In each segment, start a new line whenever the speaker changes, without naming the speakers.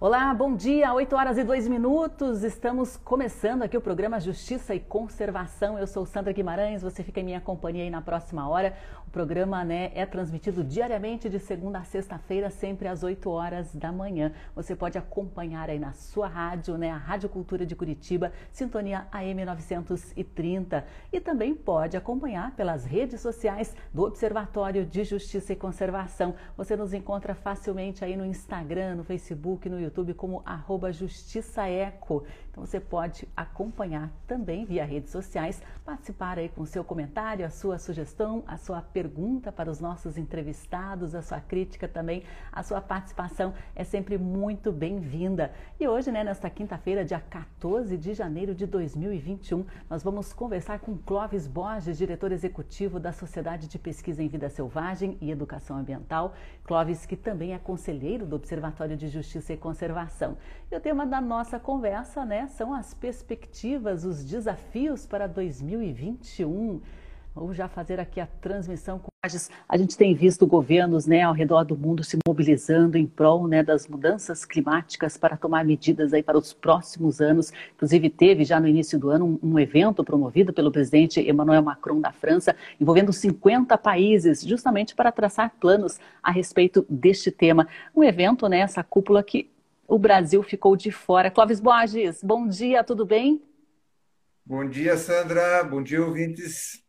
Olá, bom dia, 8 horas e 2 minutos. Estamos começando aqui o programa Justiça e Conservação. Eu sou Sandra Guimarães, você fica em minha companhia aí na próxima hora. O programa né, é transmitido diariamente de segunda a sexta-feira, sempre às 8 horas da manhã. Você pode acompanhar aí na sua rádio, né, a Rádio Cultura de Curitiba, sintonia AM 930. E também pode acompanhar pelas redes sociais do Observatório de Justiça e Conservação. Você nos encontra facilmente aí no Instagram, no Facebook, no YouTube como arroba justiçaeco. Então você pode acompanhar também via redes sociais, participar aí com seu comentário, a sua sugestão, a sua pergunta para os nossos entrevistados, a sua crítica também, a sua participação é sempre muito bem-vinda. E hoje, né, nesta quinta-feira, dia 14 de janeiro de 2021, nós vamos conversar com Clóvis Borges, diretor executivo da Sociedade de Pesquisa em Vida Selvagem e Educação Ambiental. Clóvis, que também é conselheiro do Observatório de Justiça e Conservação. E o tema da nossa conversa, né, são as perspectivas, os desafios para 2021. Vamos já fazer aqui a transmissão com a gente tem visto governos né, ao redor do mundo se mobilizando em prol né, das mudanças climáticas para tomar medidas aí para os próximos anos. Inclusive, teve já no início do ano um, um evento promovido pelo presidente Emmanuel Macron da França, envolvendo 50 países, justamente para traçar planos a respeito deste tema. Um evento, né, essa cúpula que o Brasil ficou de fora. Clóvis Borges, bom dia, tudo bem?
Bom dia, Sandra. Bom dia, ouvintes.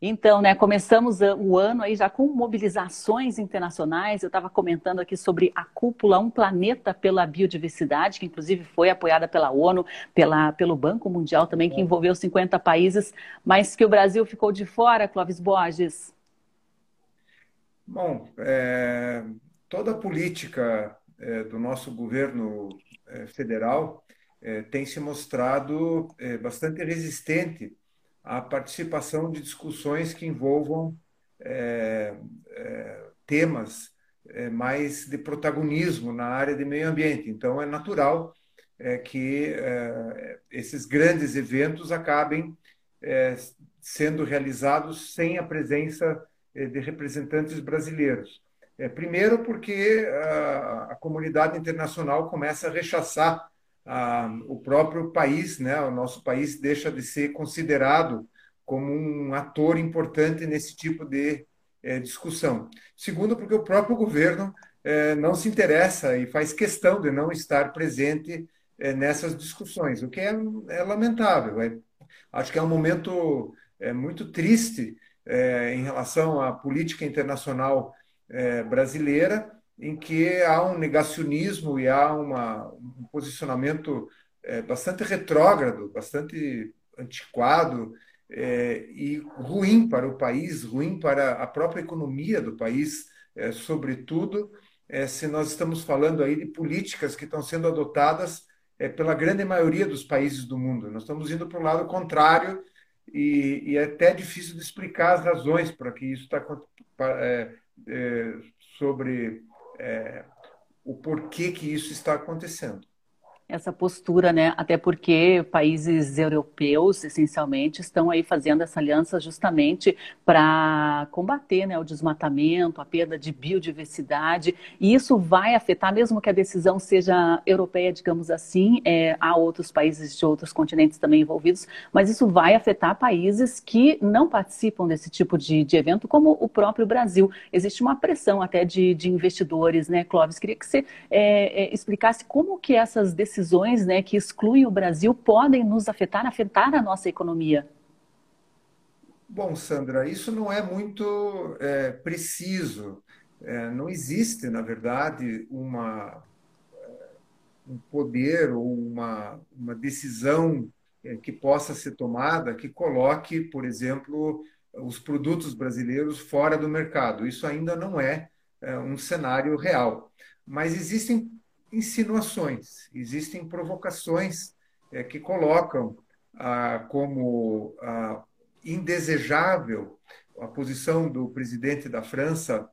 Então, né, começamos o ano aí já com mobilizações internacionais. Eu estava comentando aqui sobre a cúpula Um Planeta pela Biodiversidade, que inclusive foi apoiada pela ONU, pela, pelo Banco Mundial também, que envolveu 50 países, mas que o Brasil ficou de fora, Clóvis Borges.
Bom, é, toda a política é, do nosso governo é, federal é, tem se mostrado bastante resistente à participação de discussões que envolvam temas mais de protagonismo na área de meio ambiente. Então, é natural que esses grandes eventos acabem sendo realizados sem a presença de representantes brasileiros. É, primeiro, porque a, a, comunidade internacional começa a rechaçar a, o próprio país, né? o nosso país deixa de ser considerado como um ator importante nesse tipo de é, discussão. Segundo, porque o próprio governo é, não se interessa e faz questão de não estar presente é, nessas discussões, o que é, é lamentável. É, acho que é um momento muito triste em relação à política internacional é, brasileira, em que há um negacionismo e há uma, um posicionamento é, bastante retrógrado, bastante antiquado é, e ruim para o país, ruim para a própria economia do país, é, sobretudo é, se nós estamos falando aí de políticas que estão sendo adotadas é, pela grande maioria dos países do mundo. Nós estamos indo para o lado contrário e, e, é até difícil de explicar as razões para que isso está sobre é, o porquê que isso está acontecendo
essa postura, né? Até porque países europeus, essencialmente, estão aí fazendo essa aliança justamente para combater né, o desmatamento, a perda de biodiversidade, e isso vai afetar, mesmo que a decisão seja europeia, digamos assim, é, há outros países de outros continentes também envolvidos, mas isso vai afetar países que não participam desse tipo de, de evento, como o próprio Brasil. Existe uma pressão até de, de investidores, né, Clóvis? Queria que você é, é, explicasse como que essas decisões decisões né, que excluem o Brasil podem nos afetar, afetar a nossa economia?
Bom, Sandra, isso não é muito é, preciso. É, não existe, na verdade, uma, é, um poder ou uma, uma decisão é, que possa ser tomada que coloque, por exemplo, os produtos brasileiros fora do mercado. Isso ainda não é, é um cenário real. Mas existem insinuações, existem provocações é, que colocam ah, como ah, indesejável a posição do presidente da França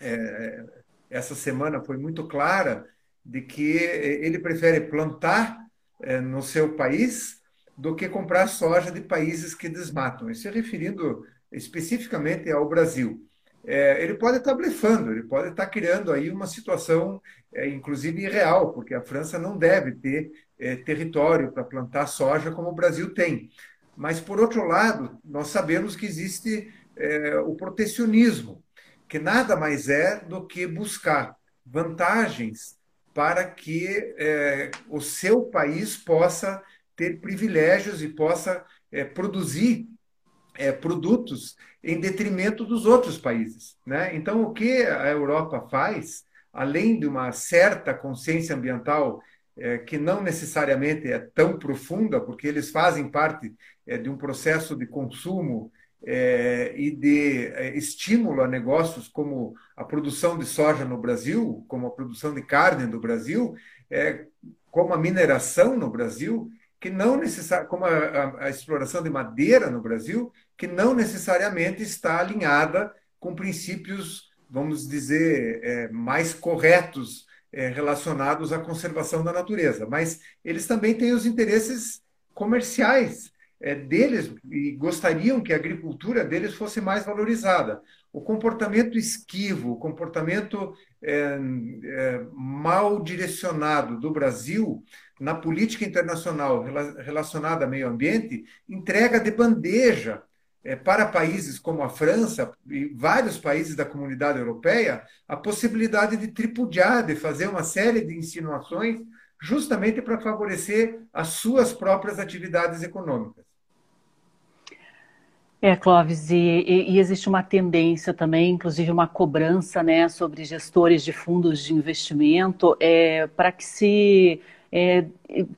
é, essa semana foi muito clara de que ele prefere plantar é, no seu país do que comprar soja de países que desmatam. Isso se referindo especificamente ao Brasil. É, ele pode estar blefando, ele pode estar criando aí uma situação, é, inclusive irreal, porque a França não deve ter é, território para plantar soja como o Brasil tem. Mas, por outro lado, nós sabemos que existe é, o protecionismo, que nada mais é do que buscar vantagens para que é, o seu país possa ter privilégios e possa é, produzir é, produtos em detrimento dos outros países. Né? Então, o que a Europa faz, além de uma certa consciência ambiental é, que não necessariamente é tão profunda, porque eles fazem parte é, de um processo de consumo é, e de é, estímulo a negócios como a produção de soja no Brasil, como a produção de carne no Brasil, é, como a mineração no Brasil, que não necessariamente, como a, a, a, exploração de madeira no Brasil, que não necessariamente está alinhada com princípios, vamos dizer, é, mais corretos é, relacionados à conservação da natureza. Mas eles também têm os interesses comerciais é, deles e gostariam que a agricultura deles fosse mais valorizada. O comportamento esquivo, o comportamento é, é, mal direcionado do Brasil na política internacional relacionada ao meio ambiente entrega de bandeja é, para países como a França e vários países da comunidade europeia a possibilidade de tripudiar, de fazer uma série de insinuações justamente para favorecer as suas próprias atividades econômicas.
É, Clóvis, e, e, existe uma tendência também, inclusive uma cobrança né, sobre gestores de fundos de investimento, é, para que se é,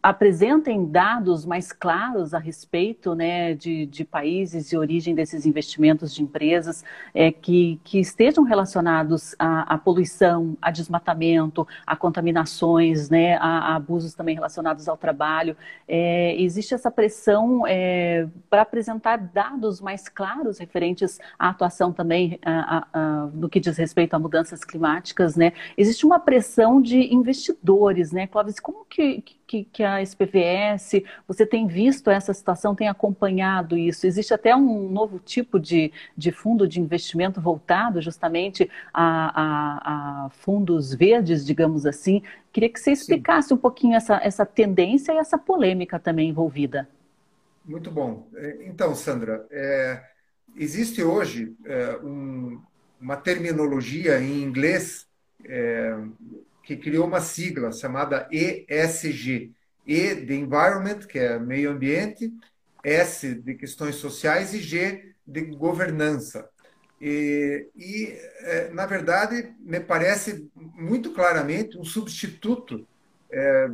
apresentem dados mais claros a respeito né, de, de, países e origem desses investimentos de empresas é, que, que, estejam relacionados à, à, poluição, a desmatamento, a contaminações, né, a, a abusos também relacionados ao trabalho. É, existe essa pressão é, para apresentar dados mais claros referentes à atuação também a, a, no que diz respeito a mudanças climáticas. Né? Existe uma pressão de investidores, né, Clóvis? Como que, que, que a SPVS, você tem visto essa situação, tem acompanhado isso? Existe até um novo tipo de, de fundo de investimento voltado justamente a, a, a fundos verdes, digamos assim. Queria que você explicasse Sim. um pouquinho essa, essa tendência e essa polêmica também envolvida.
Muito bom. É, então, Sandra, é, existe hoje é, um, uma terminologia em inglês é, que criou uma sigla chamada ESG. E de Environment, que é meio ambiente, S de questões sociais e G de governança. E, e é, na verdade, me parece muito claramente um substituto é,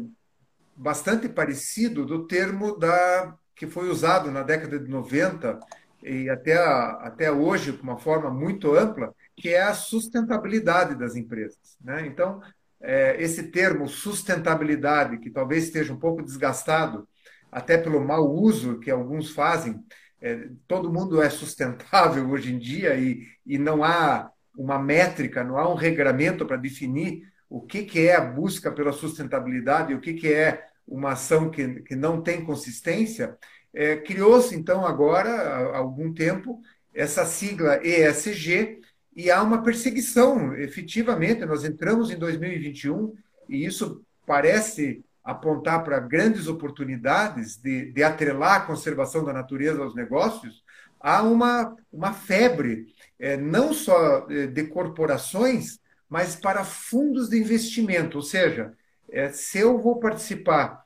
bastante parecido do termo da, que foi usado na década de 90 e até, até hoje, de uma forma muito ampla, que é a sustentabilidade das empresas. Né? Então, é, esse termo sustentabilidade, que talvez esteja um pouco desgastado, até pelo mau uso que alguns fazem, é, todo mundo é sustentável hoje em dia e, e não há uma métrica, não há um regramento para definir o que, que é a busca pela sustentabilidade o que, que é uma ação que, que não tem consistência, é, criou-se então agora, há algum tempo, essa sigla ESG, e há uma perseguição, efetivamente. Nós entramos em 2021 e isso parece apontar para grandes oportunidades de, de atrelar a conservação da natureza aos negócios. Há uma, uma febre, é, não só é, de corporações, mas para fundos de investimento. Ou seja, é, se eu vou participar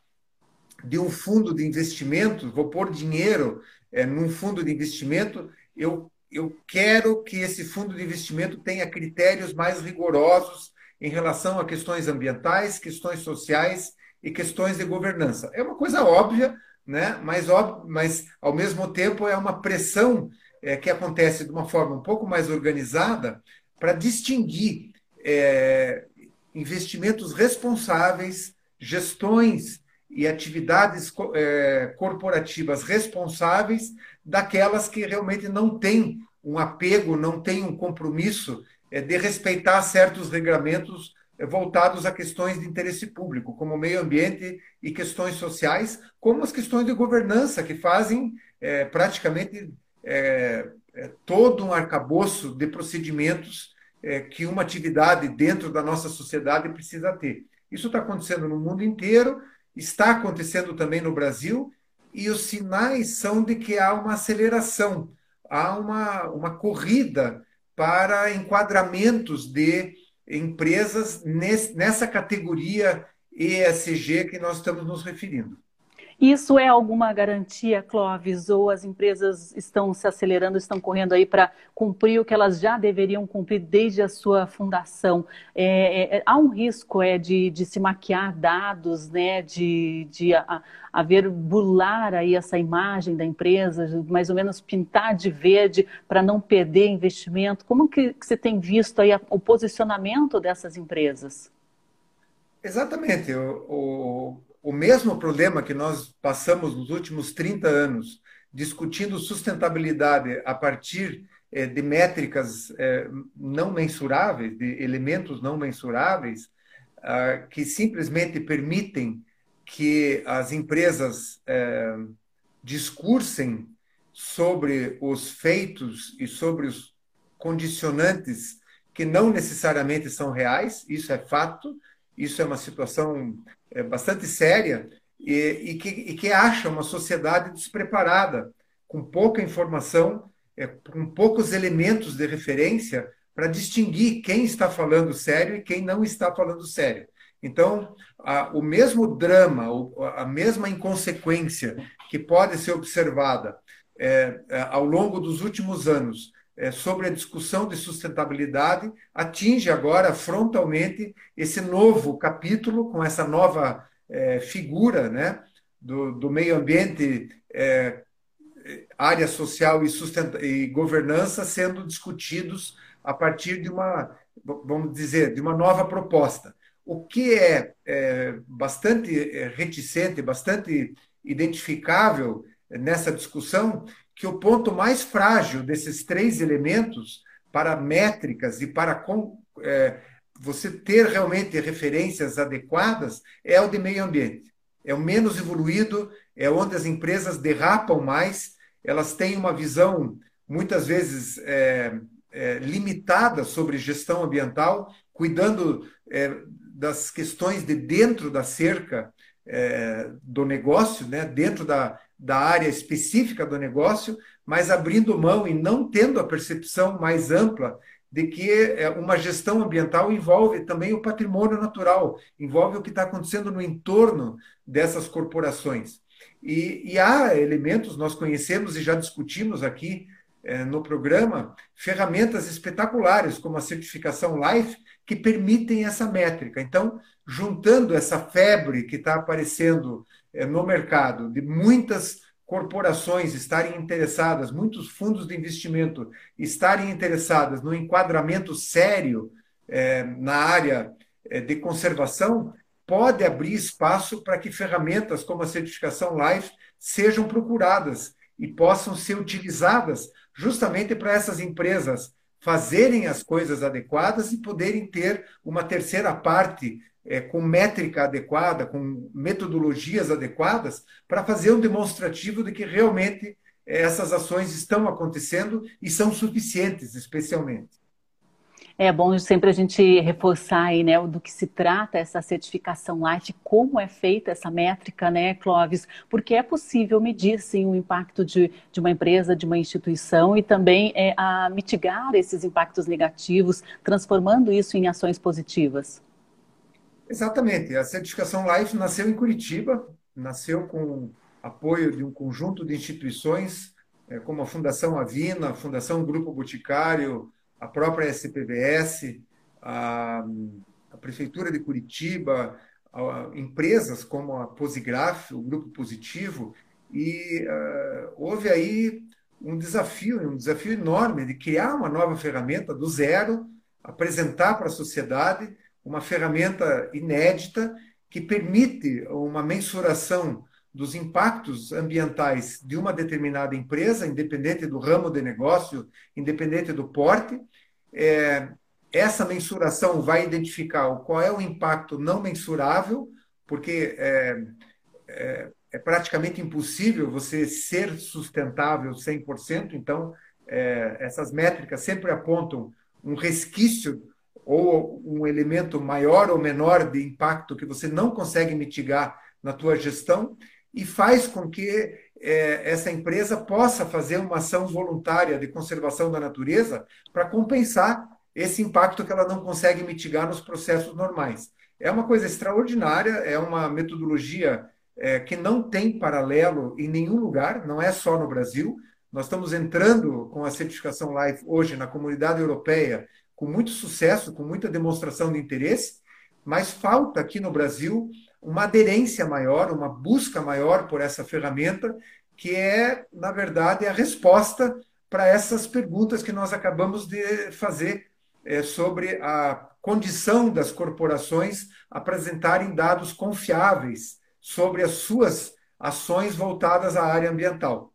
de um fundo de investimento, vou pôr dinheiro é, num fundo de investimento, eu eu quero que esse fundo de investimento tenha critérios mais rigorosos em relação a questões ambientais, questões sociais e questões de governança. É uma coisa óbvia, né? mas, óbvio, mas ao mesmo tempo é uma pressão é, que acontece de uma forma um pouco mais organizada para distinguir é, investimentos responsáveis, gestões e atividades é, corporativas responsáveis daquelas que realmente não têm um apego, não têm um compromisso é, de respeitar certos regramentos é, voltados a questões de interesse público, como meio ambiente e questões sociais, como as questões de governança, que fazem é, praticamente é, todo um arcabouço de procedimentos é, que uma atividade dentro da nossa sociedade precisa ter. Isso está acontecendo no mundo inteiro, está acontecendo também no Brasil, e os sinais são de que há uma aceleração, há uma, uma corrida para enquadramentos de empresas nesse, nessa categoria ESG que nós estamos nos referindo.
Isso é alguma garantia, Clóvis, ou as empresas estão se acelerando, estão correndo aí para cumprir o que elas já deveriam cumprir desde a sua fundação? É, é, é, há um risco é, de, de se maquiar dados, né, de, de a, haver burlar aí essa imagem da empresa, mais ou menos pintar de verde para não perder investimento. Como que, que você tem visto aí o posicionamento dessas empresas?
Exatamente. O o mesmo problema que nós passamos nos últimos 30 anos discutindo sustentabilidade a partir eh, de métricas eh, não mensuráveis, de elementos não mensuráveis, ah, que simplesmente permitem que as empresas eh, discursem sobre os feitos e sobre os condicionantes que não necessariamente são reais, isso é fato, isso é uma situação é, bastante séria e, e, que, e, que, acha uma sociedade despreparada, com pouca informação, é, com poucos elementos de referência para distinguir quem está falando sério e quem não está falando sério. Então, a, o mesmo drama, a mesma inconsequência que pode ser observada é, é, ao longo dos últimos anos sobre a discussão de sustentabilidade atinge agora frontalmente esse novo capítulo, com essa nova é, figura né, do, do meio ambiente, é, área social e, e governança sendo discutidos a partir de uma, vamos dizer, de uma nova proposta. O que é, é bastante é, reticente, bastante identificável nessa discussão que o ponto mais frágil desses três elementos para métricas e para é, você ter realmente referências adequadas é o de meio ambiente. É o menos evoluído, é onde as empresas derrapam mais, elas têm uma visão muitas vezes é, é, limitada sobre gestão ambiental, cuidando é, das questões de dentro da cerca é, do negócio, né, dentro da, da área específica do negócio, mas abrindo mão e não tendo a percepção mais ampla de que é, uma gestão ambiental envolve também o patrimônio natural, envolve o que está acontecendo no entorno dessas corporações. E, e há elementos, nós conhecemos e já discutimos aqui é, no programa, ferramentas espetaculares, como a certificação LIFE, que permitem essa métrica. Então, juntando essa febre que está aparecendo no mercado, de muitas corporações estarem interessadas, muitos fundos de investimento estarem interessadas no enquadramento sério é, na área é, de conservação, pode abrir espaço para que ferramentas como a certificação LIFE sejam procuradas e possam ser utilizadas justamente para essas empresas fazerem as coisas adequadas e poderem ter uma terceira parte é, com métrica adequada, com metodologias adequadas, para fazer um demonstrativo de que realmente é, essas ações estão acontecendo e são suficientes, especialmente.
É bom sempre a gente reforçar aí, né, do que se trata essa certificação Light, como é feita essa métrica, né, Clóvis? Porque é possível medir, sim, o impacto de, de uma empresa, de uma instituição e também é, a mitigar esses impactos negativos, transformando isso em ações positivas.
Exatamente. A certificação Life nasceu em Curitiba, nasceu com apoio de um conjunto de instituições, é, como a Fundação Avina, a Fundação Grupo Boticário, a própria SPVS, a, a Prefeitura de Curitiba, a, empresas como a Posigraf, o Grupo Positivo, e uh, houve aí um desafio, um desafio enorme de criar uma nova ferramenta do zero, apresentar para a sociedade uma ferramenta inédita que permite uma mensuração dos impactos ambientais de uma determinada empresa, independente do ramo de negócio, independente do porte. É, essa mensuração vai identificar qual é o impacto não mensurável, porque é, é, é praticamente impossível você ser sustentável 100%, então é, essas métricas sempre apontam um resquício ou um elemento maior ou menor de impacto que você não consegue mitigar na tua gestão e faz com que é, essa empresa possa fazer uma ação voluntária de conservação da natureza para compensar esse impacto que ela não consegue mitigar nos processos normais. É uma coisa extraordinária, é uma metodologia é, que não tem paralelo em nenhum lugar, não é só no Brasil. Nós estamos entrando com a certificação Life hoje na comunidade europeia com muito sucesso, com muita demonstração de interesse, mas falta aqui no Brasil uma aderência maior, uma busca maior por essa ferramenta, que é, na verdade, a resposta para essas perguntas que nós acabamos de fazer é, sobre a condição das corporações apresentarem dados confiáveis sobre as suas ações voltadas à área ambiental.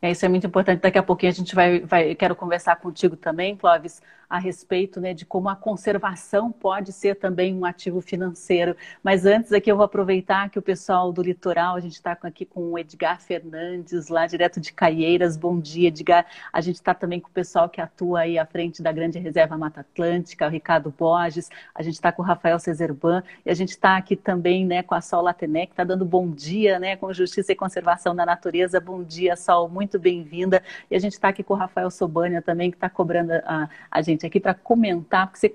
É, isso é muito importante. Daqui a pouquinho a gente vai, vai quero conversar contigo também, Clóvis, a respeito né, de como a conservação pode ser também um ativo financeiro. Mas antes aqui eu vou aproveitar que o pessoal do litoral, a gente está aqui com o Edgar Fernandes, lá direto de Caieiras. Bom dia, Edgar. A gente está também com o pessoal que atua aí à frente da Grande Reserva Mata Atlântica, o Ricardo Borges. A gente está com o Rafael Cezerban e a gente está aqui também né, com a Sol Latené, que está dando bom dia né, com Justiça e Conservação da Natureza. Bom dia, Sol, muito bem-vinda. E a gente está aqui com o Rafael Sobania também, que está cobrando a, a gente gente aqui para comentar, porque você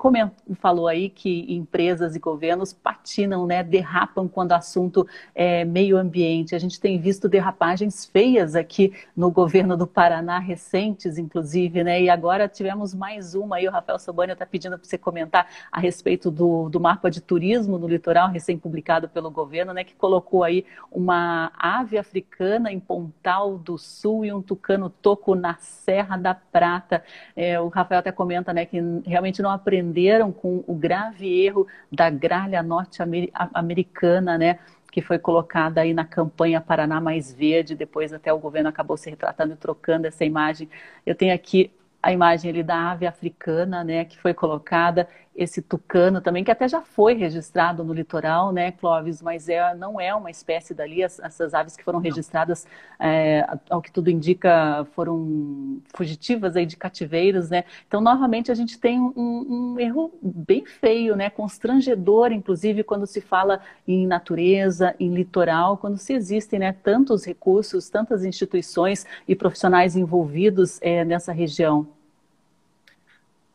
falou aí que empresas e governos patinam, né, derrapam quando o assunto é meio ambiente. A gente tem visto derrapagens feias aqui no governo do Paraná, recentes, inclusive, né? E agora tivemos mais uma aí, o Rafael Sobania está pedindo para você comentar a respeito do, do mapa de turismo no litoral, recém-publicado pelo governo, né? Que colocou aí uma ave africana em Pontal do Sul e um tucano toco na Serra da Prata. É, o Rafael até comenta né, que realmente não aprenderam com o grave erro da gralha norte-americana, né, que foi colocada aí na campanha Paraná Mais Verde, depois até o governo acabou se retratando e trocando essa imagem. Eu tenho aqui a imagem ali da ave africana, né, que foi colocada, esse tucano também, que até já foi registrado no litoral, né, Clóvis, mas é, não é uma espécie dali, as, essas aves que foram registradas, é, ao que tudo indica, foram fugitivas aí de cativeiros, né, então novamente a gente tem um, um erro bem feio, né, constrangedor, inclusive quando se fala em natureza, em litoral, quando se existem, né, tantos recursos, tantas instituições e profissionais envolvidos é, nessa região.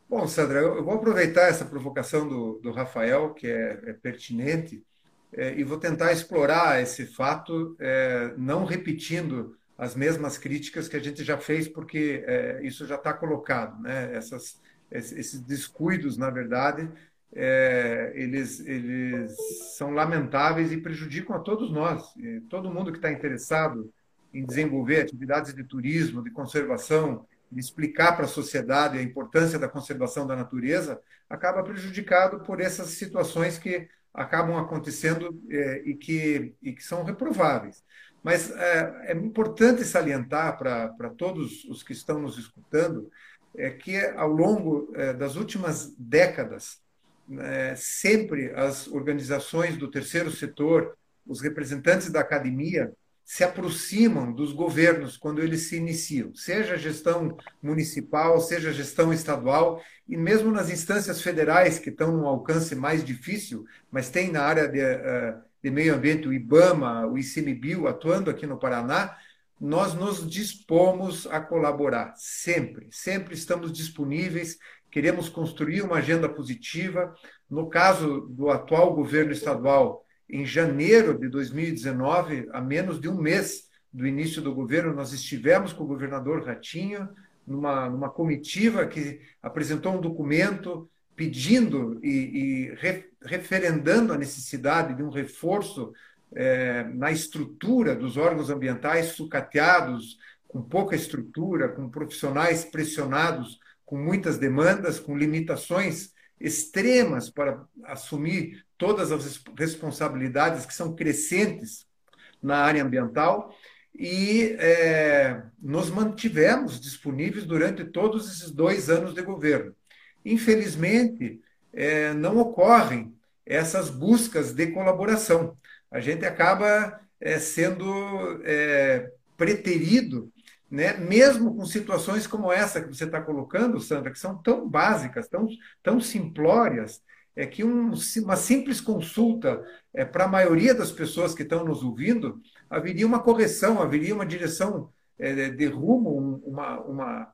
Bom, Sandra, eu vou aproveitar essa provocação do, do Rafael, que é, é pertinente, é, e vou tentar explorar esse fato, é, não repetindo as mesmas críticas que a gente já fez, porque é, isso já está colocado. Né? Essas, esses descuidos, na verdade, é, eles, eles são lamentáveis e prejudicam a todos nós. Todo mundo que está interessado em desenvolver atividades de turismo, de conservação, explicar para a sociedade a importância da conservação da natureza, acaba prejudicado por essas situações que acabam acontecendo é, e, que, e que são reprováveis. Mas é, é importante salientar para todos os que estão nos escutando é que, ao longo é, das últimas décadas, é, sempre as organizações do terceiro setor, os representantes da academia, se aproximam dos governos quando eles se iniciam, seja a gestão municipal, seja a gestão estadual, e mesmo nas instâncias federais, que estão num alcance mais difícil, mas tem na área de, eh, de meio ambiente o IBAMA, o ICMBio atuando aqui no Paraná, nós nos dispomos a colaborar, sempre, sempre estamos disponíveis, queremos construir uma agenda positiva. No caso do atual governo estadual, em janeiro de 2019, a menos de um mês do início do governo, nós estivemos com o governador Ratinho numa, numa comitiva que apresentou um documento pedindo e, e re, referendando a necessidade de um reforço é, na estrutura dos órgãos ambientais sucateados, com pouca estrutura, com profissionais pressionados, com muitas demandas, com limitações extremas para assumir todas as responsabilidades que são crescentes na área ambiental e é, nos mantivemos disponíveis durante todos esses dois anos de governo. Infelizmente, é, não ocorrem essas buscas de colaboração. A gente acaba é, sendo é, preterido né? mesmo com situações como essa que você está colocando, Sandra, que são tão básicas, tão, tão simplórias, é que um, uma simples consulta é, para a maioria das pessoas que estão nos ouvindo, haveria uma correção, haveria uma direção é, de rumo, uma, uma,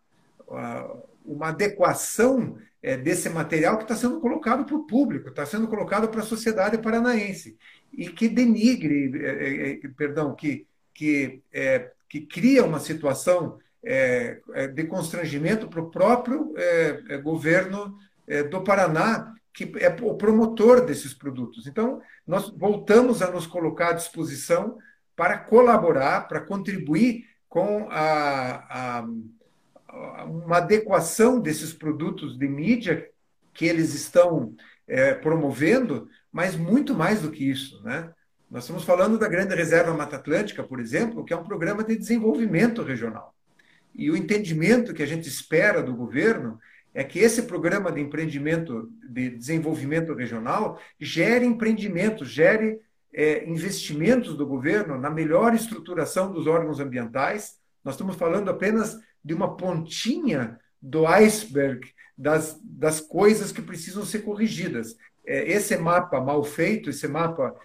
uma adequação é, desse material que está sendo colocado para o público, está sendo colocado para a sociedade paranaense, e que denigre, é, é, é perdão, que, que, que cria uma situação é, de constrangimento para o próprio governo do Paraná, que é o promotor desses produtos. Então, nós voltamos a nos colocar à disposição para colaborar, para contribuir com a, a, a uma adequação desses produtos de mídia que eles estão é, promovendo, mas muito mais do que isso. Né? Nós estamos falando da Grande Reserva Mata Atlântica, por exemplo, que é um programa de desenvolvimento regional. E o entendimento que a gente espera do governo é que esse programa de empreendimento, de desenvolvimento regional, gere empreendimentos, gere é, investimentos do governo na melhor estruturação dos órgãos ambientais. Nós estamos falando apenas de uma pontinha do iceberg das, das coisas que precisam ser corrigidas. É, esse mapa mal feito, esse mapa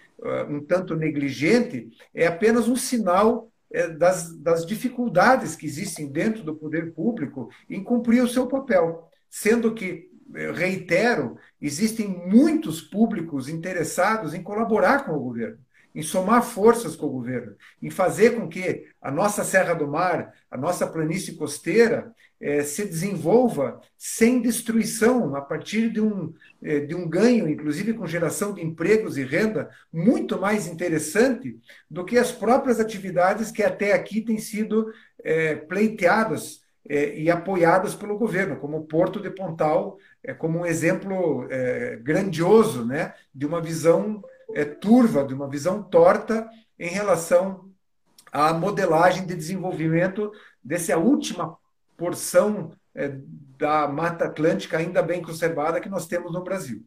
um tanto negligente, é apenas um sinal é, das, das dificuldades que existem dentro do poder público em cumprir o seu papel. Sendo que, eh, reitero, existem muitos públicos interessados em colaborar com o governo, em somar forças com o governo, em fazer com que a nossa Serra do Mar, a nossa planície costeira, eh, se desenvolva sem destruição, a partir de um, eh, de um ganho, inclusive com geração de empregos e renda, muito mais interessante do que as próprias atividades que até aqui têm sido pleiteadas é, e apoiadas pelo governo, como o Porto de Pontal, é, como um exemplo é, grandioso né, de uma visão é, turva, de uma visão torta em relação à modelagem de desenvolvimento dessa última porção é, da Mata Atlântica ainda bem conservada que nós temos no Brasil.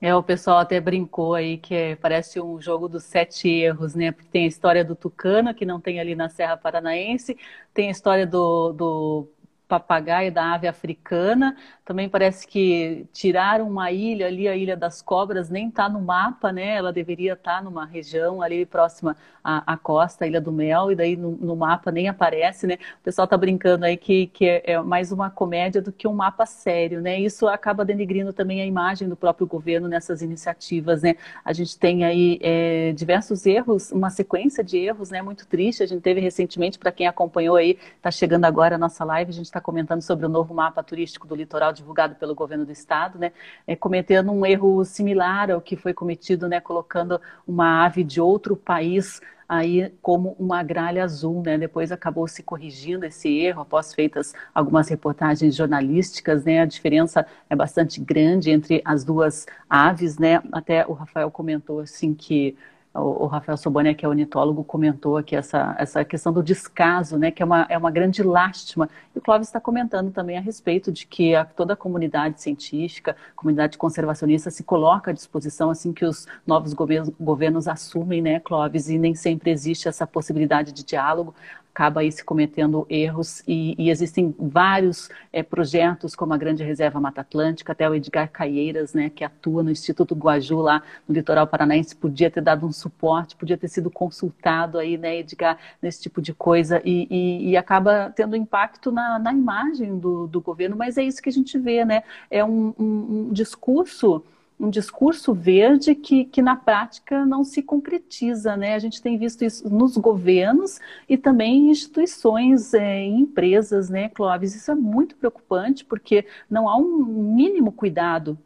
É, o pessoal até brincou aí que é, parece um jogo dos sete erros, né? Porque tem a história do Tucano, que não tem ali na Serra Paranaense, tem a história do, do papagaio da ave africana. Também parece que tiraram uma ilha ali, a Ilha das Cobras, nem está no mapa, né? Ela deveria estar tá numa região ali próxima à, à, costa, a Ilha do Mel, e daí no, no mapa nem aparece, né? O pessoal está brincando aí que, que é, é, mais uma comédia do que um mapa sério, né? Isso acaba denegrindo também a imagem do próprio governo nessas iniciativas, né? A gente tem aí é, diversos erros, uma sequência de erros, né? Muito triste. A gente teve recentemente, para quem acompanhou aí, está chegando agora a nossa live, a gente está comentando sobre o novo mapa turístico do litoral divulgado pelo governo do estado, né, é, cometendo um erro similar ao que foi cometido, né, colocando uma ave de outro país aí como uma gralha azul, né? Depois acabou se corrigindo esse erro após feitas algumas reportagens jornalísticas, né? A diferença é bastante grande entre as duas aves, né? Até o Rafael comentou assim que o, Rafael Sobania, que é ornitólogo, comentou aqui essa, essa questão do descaso, né, que é uma, é uma grande lástima. E o Clóvis está comentando também a respeito de que a, toda a comunidade científica, comunidade conservacionista se coloca à disposição assim que os novos governos, governos assumem, né, Clóvis, e nem sempre existe essa possibilidade de diálogo acaba aí se cometendo erros e, e existem vários é, projetos como a Grande Reserva Mata Atlântica, até o Edgar Caieiras, né, que atua no Instituto Guaju lá no litoral paranaense, podia ter dado um suporte, podia ter sido consultado aí, né, Edgar, nesse tipo de coisa e, e, e acaba tendo impacto na, na imagem do, do, governo, mas é isso que a gente vê, né, é um, um, um discurso um discurso verde que, que na prática não se concretiza, né? A gente tem visto isso nos governos e também em instituições, é, em empresas, né, Clóvis? Isso é muito preocupante porque não há um mínimo cuidado.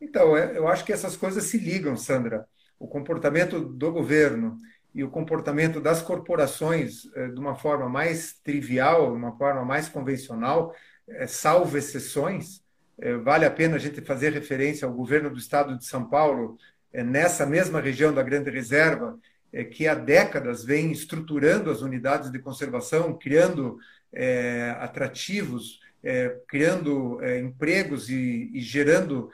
Então, é, eu acho que essas coisas se ligam, Sandra. O comportamento do governo e o comportamento das corporações, é, de uma forma mais trivial, de uma forma mais convencional, é, salvo exceções, vale a pena a gente fazer referência ao governo do estado de São Paulo, é, nessa mesma região da Grande Reserva, é, que há décadas vem estruturando as unidades de conservação, criando atrativos, criando empregos e, e gerando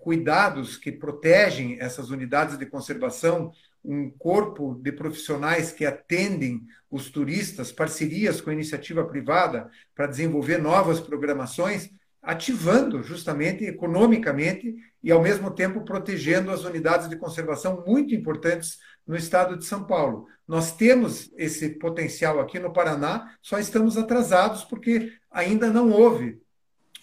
cuidados que protegem essas unidades de conservação um corpo de profissionais que atendem os turistas, parcerias com iniciativa privada para desenvolver novas programações, ativando justamente economicamente e, ao mesmo tempo, protegendo as unidades de conservação muito importantes no estado de São Paulo. Nós temos esse potencial aqui no Paraná, só estamos atrasados porque ainda não houve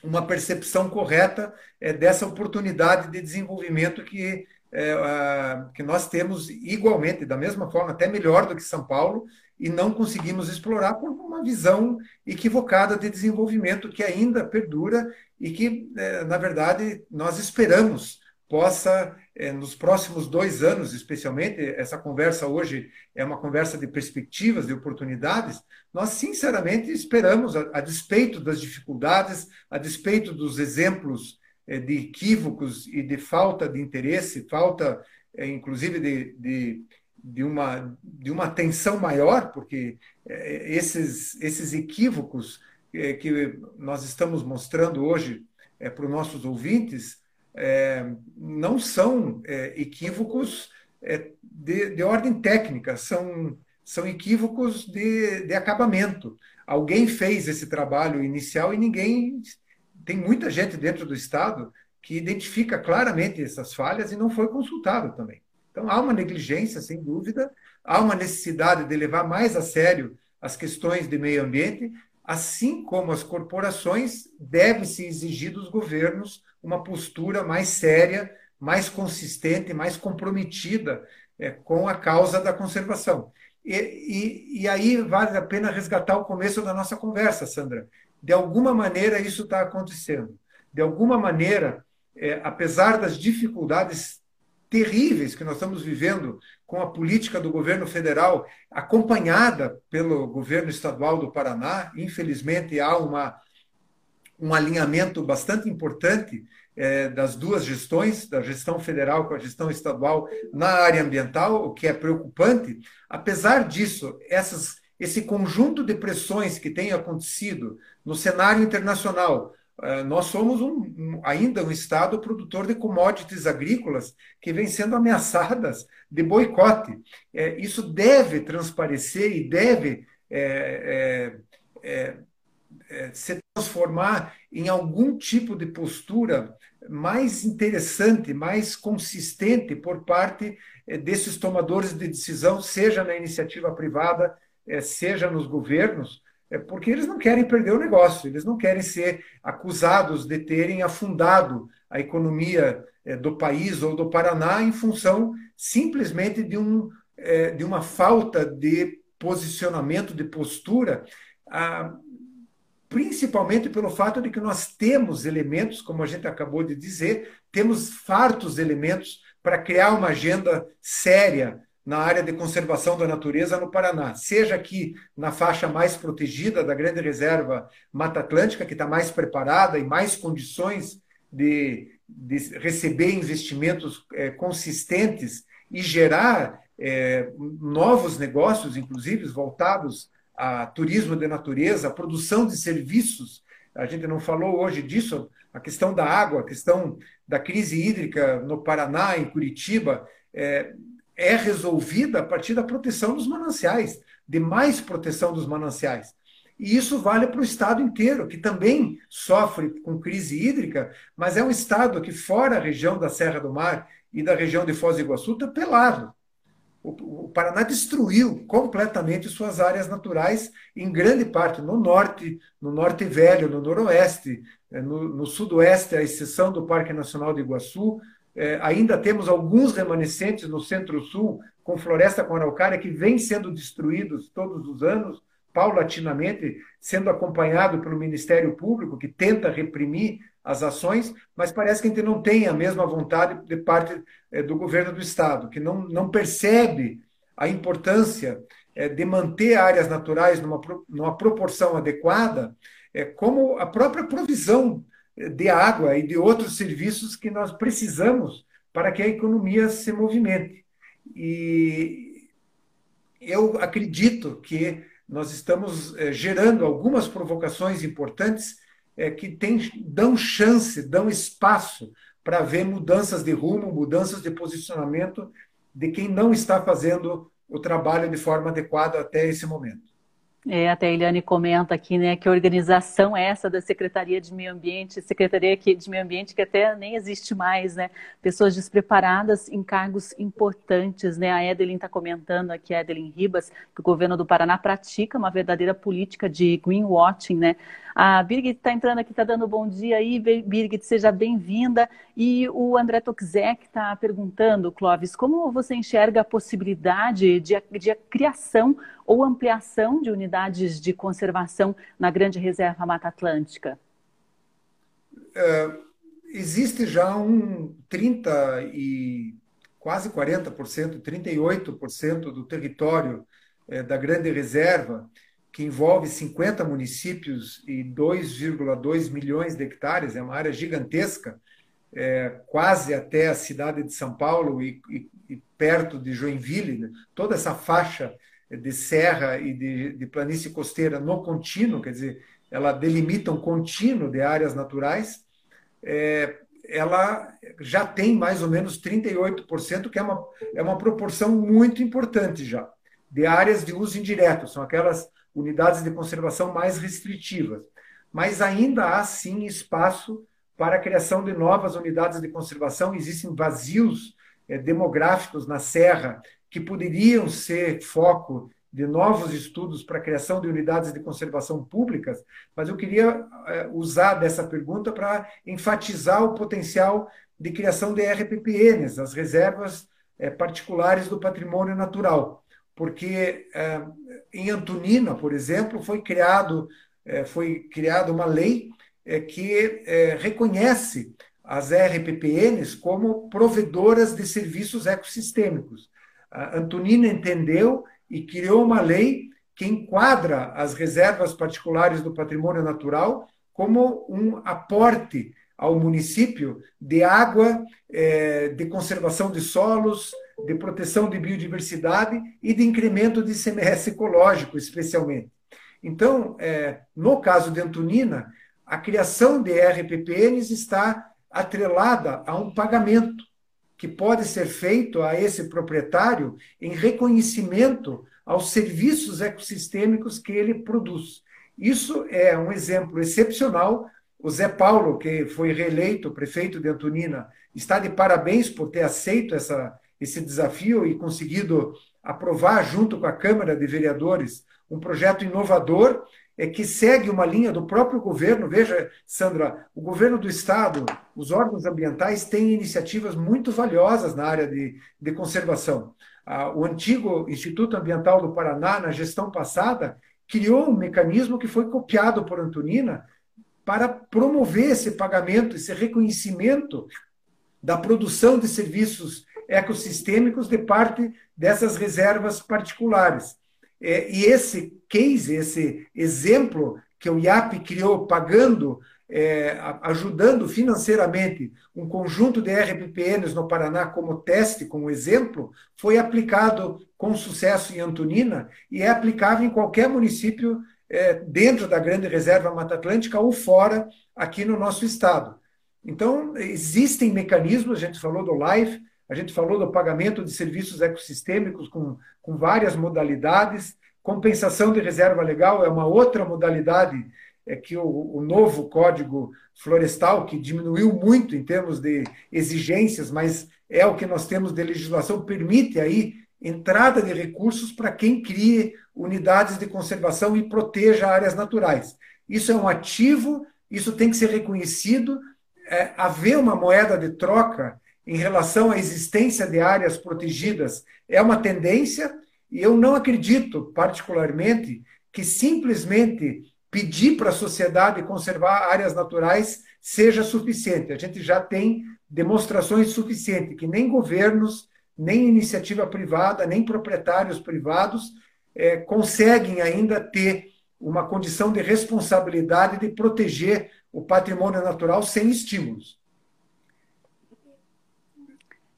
uma percepção correta é, dessa oportunidade de desenvolvimento que, é, a, que nós temos igualmente, da mesma forma, até melhor do que São Paulo, e não conseguimos explorar por uma visão equivocada de desenvolvimento que ainda perdura e que, é, na verdade, nós esperamos possa, é, nos próximos dois anos, especialmente, essa conversa hoje é uma conversa de perspectivas, de oportunidades, nós sinceramente esperamos, a, despeito das dificuldades, a despeito dos exemplos é, de equívocos e de falta de interesse, falta, inclusive, de, de de uma, de uma tensão maior, porque é, esses, esses equívocos é, que nós estamos mostrando hoje é, para os nossos ouvintes não são equívocos de, de ordem técnica, são, são equívocos de, de acabamento. Alguém fez esse trabalho inicial e ninguém. Tem muita gente dentro do Estado que identifica claramente essas falhas e não foi consultado também. Então, há uma negligência, sem dúvida, há uma necessidade de levar mais a sério as questões de meio ambiente, assim como as corporações, deve-se exigir dos governos uma postura mais séria, mais consistente, mais comprometida é, com a causa da conservação. E, e, e, aí vale a pena resgatar o começo da nossa conversa, Sandra. De alguma maneira isso está acontecendo. De alguma maneira, é, apesar das dificuldades terríveis que nós estamos vivendo com a política do governo federal, acompanhada pelo governo estadual do Paraná. Infelizmente, há uma, um alinhamento bastante importante é, das duas gestões, da gestão federal com a gestão estadual na área ambiental, o que é preocupante. Apesar disso, essas, esse conjunto de pressões que tem acontecido no cenário internacional, nós somos um, um, ainda um Estado produtor de commodities agrícolas que vem sendo ameaçadas de boicote. É, isso deve transparecer e deve é, é, é, é se transformar em algum tipo de postura mais interessante, mais consistente por parte desses tomadores de decisão, seja na iniciativa privada, seja nos governos, é porque eles não querem perder o negócio, eles não querem ser acusados de terem afundado a economia é, do país ou do Paraná em função simplesmente de, um, é, de uma falta de posicionamento, de postura, principalmente pelo fato de que nós temos elementos, como a gente acabou de dizer, temos fartos elementos para criar uma agenda séria na área de conservação da natureza no Paraná, seja aqui na faixa mais protegida da Grande Reserva Mata Atlântica, que está mais preparada e mais condições de, de receber investimentos é, consistentes e gerar é, novos negócios, inclusive voltados a turismo de natureza, a produção de serviços. A gente não falou hoje disso, a questão da água, a questão da crise hídrica no Paraná, em Curitiba. É, é resolvida a partir da proteção dos mananciais, de mais proteção dos mananciais. E isso vale para o estado inteiro, que também sofre com crise hídrica, mas é um estado que, fora a região da Serra do Mar e da região de Foz do Iguaçu, está pelado. O, Paraná destruiu completamente suas áreas naturais, em grande parte no norte, no norte velho, no noroeste, eh, no, no sudoeste, à exceção do Parque Nacional de Iguaçu, é, ainda temos alguns remanescentes no centro-sul, com floresta com araucária, que vem sendo destruídos todos os anos, paulatinamente, sendo acompanhado pelo Ministério Público, que tenta reprimir as ações, mas parece que a gente não tem a mesma vontade de parte é, do governo do Estado, que não, não percebe a importância é, de manter áreas naturais numa, numa proporção adequada, é, como a própria provisão de água e de outros serviços que nós precisamos para que a economia se movimente. E eu acredito que nós estamos eh, gerando algumas provocações importantes eh, que tem, dão chance, dão espaço para ver mudanças de rumo, mudanças de posicionamento de quem não está fazendo o trabalho de forma adequada até esse momento.
É, até a Eliane comenta aqui, né, que organização é essa da Secretaria de Meio Ambiente, Secretaria de Meio Ambiente que até nem existe mais, né? Pessoas despreparadas em cargos importantes, né? A Edelin está comentando aqui, a Edelin Ribas, que o governo do Paraná pratica uma verdadeira política de greenwashing, né? A Birgit está entrando aqui, está dando bom dia aí. Birgit, seja bem-vinda. E o André Toczek está perguntando, Clóvis, como você enxerga a possibilidade de, de criação ou ampliação de unidades de conservação na Grande Reserva Mata Atlântica?
É, existe já um 30 e quase 40%, 38% do território é, da Grande Reserva que envolve 50 municípios e 2,2 milhões de hectares, é uma área gigantesca, é, quase até a cidade de São Paulo e, e, e perto de Joinville, né? toda essa faixa de serra e de, de planície costeira no contínuo, quer dizer, ela delimita um contínuo de áreas naturais, é, ela já tem mais ou menos 38%, que é uma, é uma proporção muito importante já, de áreas de uso indireto, são aquelas unidades de conservação mais restritivas. Mas ainda há, sim, espaço para a criação de novas unidades de conservação. Existem vazios é, demográficos na Serra que poderiam ser foco de novos estudos para a criação de unidades de conservação públicas, mas eu queria é, usar dessa pergunta para enfatizar o potencial de criação de RPPNs, as reservas é, particulares do patrimônio natural porque em Antonina, por exemplo, foi criado é, foi criada uma lei é, que reconhece as RPPNs como provedoras de serviços ecossistêmicos. A Antonina entendeu e criou uma lei que enquadra as reservas particulares do patrimônio natural como um aporte ao município de água, de conservação de solos, de proteção de biodiversidade e de incremento de ICMS ecológico, especialmente. Então, é, no caso de Antonina, a criação de RPPNs está atrelada a um pagamento que pode ser feito a esse proprietário em reconhecimento aos serviços ecossistêmicos que ele produz. Isso é um exemplo excepcional. O Zé Paulo, que foi reeleito prefeito de Antonina, está de parabéns por ter aceito essa, esse desafio e conseguido aprovar, junto com a Câmara de Vereadores, um projeto inovador é que segue uma linha do próprio governo. Veja, Sandra, o governo do Estado, os órgãos ambientais têm iniciativas muito valiosas na área de, de conservação. Ah, o antigo Instituto Ambiental do Paraná, na gestão passada, criou um mecanismo que foi copiado por Antonina para promover esse pagamento, esse reconhecimento da produção de serviços ecossistêmicos de parte dessas reservas particulares. É, e esse case, esse exemplo que o IAP criou pagando, é, ajudando financeiramente um conjunto de RPPNs no Paraná como teste, como exemplo, foi aplicado com sucesso em Antonina e é aplicável em qualquer município é, dentro da Grande Reserva Mata Atlântica ou fora aqui no nosso estado. Então, existem mecanismos, a gente falou do LIFE, a gente falou do pagamento de serviços ecossistêmicos com, com várias modalidades. Compensação de reserva legal é uma outra modalidade é que o, o, novo Código Florestal, que diminuiu muito em termos de exigências, mas é o que nós temos de legislação, permite aí entrada de recursos para quem crie unidades de conservação e proteja áreas naturais. Isso é um ativo, isso tem que ser reconhecido, é, haver uma moeda de troca em relação à existência de áreas protegidas é uma tendência, e eu não acredito, particularmente, que simplesmente pedir para a sociedade conservar áreas naturais seja suficiente. A gente já tem demonstrações suficientes que nem governos, nem iniciativa privada, nem proprietários privados é, conseguem ainda ter uma condição de responsabilidade de proteger o patrimônio natural sem estímulos.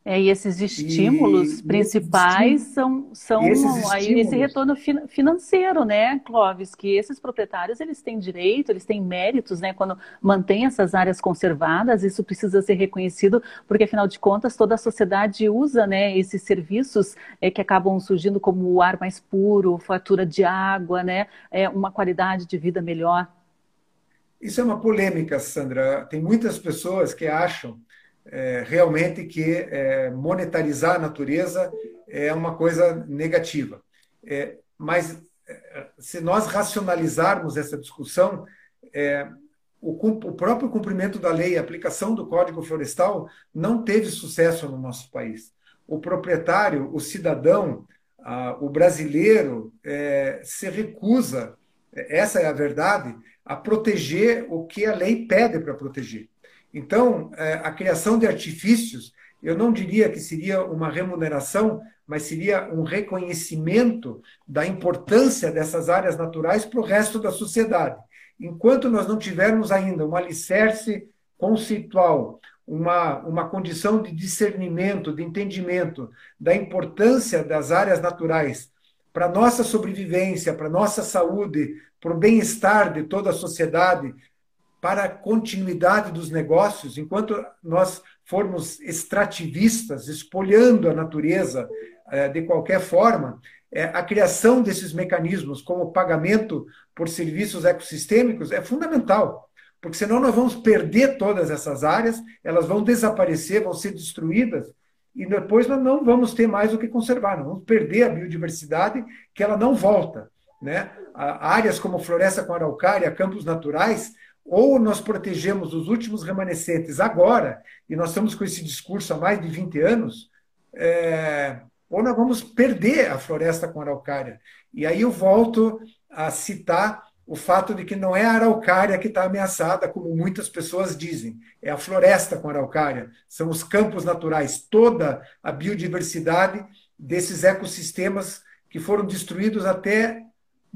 É, e esses estímulos e, principais são, são aí esse retorno financeiro, né, Clóvis? Que esses proprietários eles têm direito, eles têm méritos, né? Quando mantém essas áreas conservadas, isso precisa ser reconhecido, porque afinal de contas toda a sociedade usa, né, esses serviços é, que acabam surgindo como o ar mais puro, fatura de água, né, é, uma qualidade de vida melhor.
Isso é uma polêmica, Sandra. Tem muitas pessoas que acham é, realmente que é, monetarizar a natureza é uma coisa negativa. É, mas é, se nós racionalizarmos essa discussão, é, o, o, próprio cumprimento da lei, a aplicação do Código Florestal, não teve sucesso no nosso país. O proprietário, o cidadão, a, o brasileiro é, se recusa, essa é a verdade, a proteger o que a lei pede para proteger. Então, é, a criação de artifícios, eu não diria que seria uma remuneração, mas seria um reconhecimento da importância dessas áreas naturais para o resto da sociedade. Enquanto nós não tivermos ainda um alicerce conceitual, uma, uma condição de discernimento, de entendimento da importância das áreas naturais para a nossa sobrevivência, para a nossa saúde, para o bem-estar de toda a sociedade, para a continuidade dos negócios, enquanto nós formos extrativistas, espolhando a natureza eh, de qualquer forma, eh, a criação desses mecanismos, como pagamento por serviços ecossistêmicos, é fundamental, porque senão nós vamos perder todas essas áreas, elas vão desaparecer, vão ser destruídas, e depois nós não vamos ter mais o que conservar, nós vamos perder a biodiversidade, que ela não volta. Né? Áreas como floresta com araucária, campos naturais, ou nós protegemos os últimos remanescentes agora, e nós estamos com esse discurso há mais de 20 anos, é, ou nós vamos perder a floresta com araucária. E aí eu volto a citar o fato de que não é a araucária que está ameaçada, como muitas pessoas dizem, é a floresta com araucária, são os campos naturais, toda a biodiversidade desses ecossistemas que foram destruídos até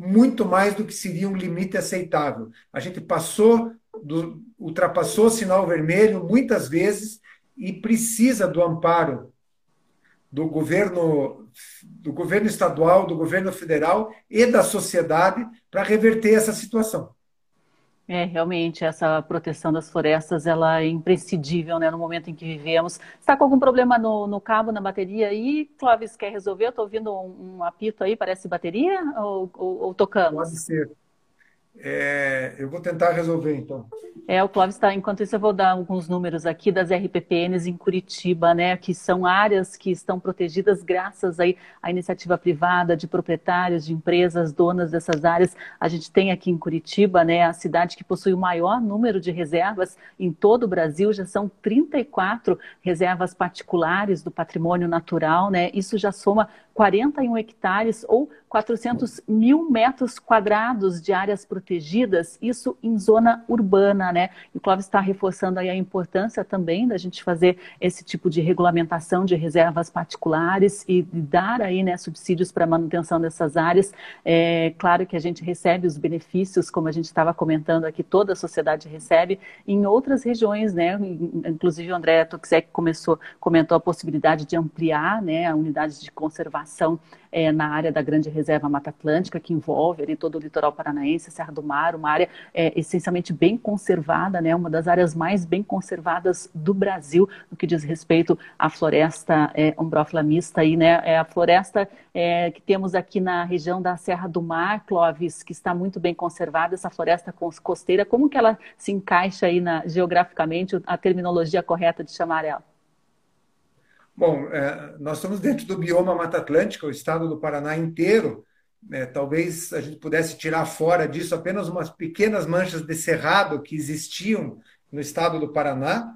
muito mais do que seria um limite aceitável. A gente passou, do, ultrapassou o sinal vermelho muitas vezes e precisa do amparo do governo, do governo estadual, do governo federal e da sociedade para reverter essa situação.
É, realmente, essa proteção das florestas, ela é imprescindível, né, no momento em que vivemos. Está com algum problema no, no cabo, na bateria aí? Clóvis quer resolver? Estou ouvindo um, um, apito aí, parece bateria? Ou, ou, ou tocamos?
Pode ser. É, eu vou tentar resolver, então.
É, o Clóvis está. Enquanto isso, eu vou dar alguns números aqui das RPPNs em Curitiba, né? Que são áreas que estão protegidas graças aí à iniciativa privada de proprietários, de empresas, donas dessas áreas. A gente tem aqui em Curitiba, né? A cidade que possui o maior número de reservas em todo o Brasil. Já são 34 reservas particulares do patrimônio natural, né? Isso já soma 41 hectares ou 400 mil metros quadrados de áreas protegidas, isso em zona urbana, né? E o Clóvis está reforçando aí a importância também da gente fazer esse tipo de regulamentação de reservas particulares e dar aí, né, subsídios para manutenção dessas áreas. É claro que a gente recebe os benefícios, como a gente estava comentando aqui, toda a sociedade recebe, em outras regiões, né? Inclusive o André Toxek começou, comentou a possibilidade de ampliar, né, a unidade de conservação é, na área da Grande Reserva Mata Atlântica, que envolve ali todo o litoral paranaense, Serra do Mar, uma área é, essencialmente bem conservada, né, uma das áreas mais bem conservadas do Brasil, no que diz respeito à floresta é, mista, aí, né, é a floresta é, que temos aqui na região da Serra do Mar, Clóvis, que está muito bem conservada, essa floresta costeira, como que ela se encaixa aí na, geograficamente, a terminologia correta de chamar ela?
Bom, é, nós estamos dentro do bioma Mata Atlântica, o estado do Paraná inteiro. É, talvez a gente pudesse tirar fora disso apenas umas pequenas manchas de cerrado que existiam no estado do Paraná,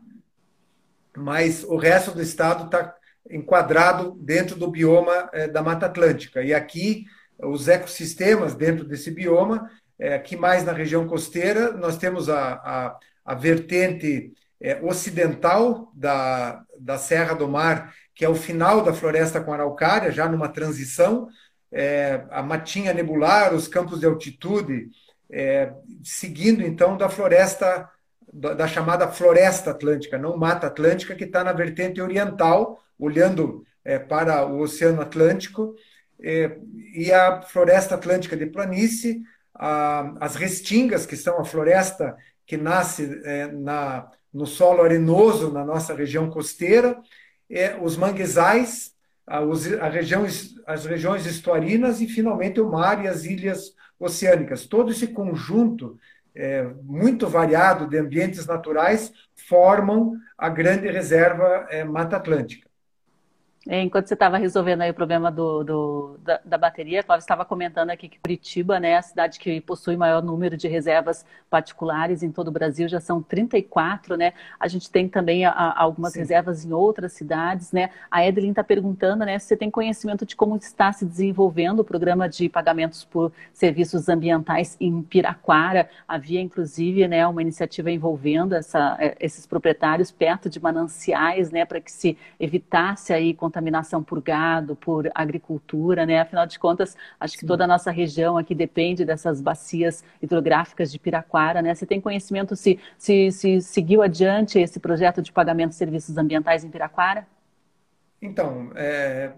mas o resto do estado está enquadrado dentro do bioma é, da Mata Atlântica. E aqui, os ecossistemas dentro desse bioma, é, aqui mais na região costeira, nós temos a, a, a vertente é, ocidental da, da Serra do Mar, que é o final da floresta com araucária, já numa transição, é, a matinha nebular, os campos de altitude, é, seguindo então da floresta da chamada floresta atlântica, não mata atlântica, que está na vertente oriental, olhando é, para o Oceano Atlântico, é, e a floresta atlântica de planície, a, as restingas, que são a floresta que nasce é, na, no solo arenoso na nossa região costeira, é, os manguezais, a, os, a região, as regiões estuarinas e, finalmente, o mar e as ilhas oceânicas. Todo esse conjunto é, muito variado de ambientes naturais formam a grande reserva é, Mata Atlântica.
É, enquanto você estava resolvendo aí o problema do, do da, da, bateria, Cláudio estava comentando aqui que Curitiba, né, a cidade que possui maior número de reservas particulares em todo o Brasil, já são 34, né? A gente tem também a, a, algumas Sim. reservas em outras cidades, né? A Edelin está perguntando, né, se você tem conhecimento de como está se desenvolvendo o programa de pagamentos por serviços ambientais em Piraquara. Havia, inclusive, né, uma iniciativa envolvendo essa, é, esses proprietários perto de mananciais, né, para que se evitasse aí contaminação por gado, por agricultura, né? Afinal de contas, acho que Sim. toda a nossa região aqui depende dessas bacias hidrográficas de Piraquara, né? Você tem conhecimento se, se, se seguiu adiante esse projeto de pagamento de serviços ambientais em Piraquara?
Então, é,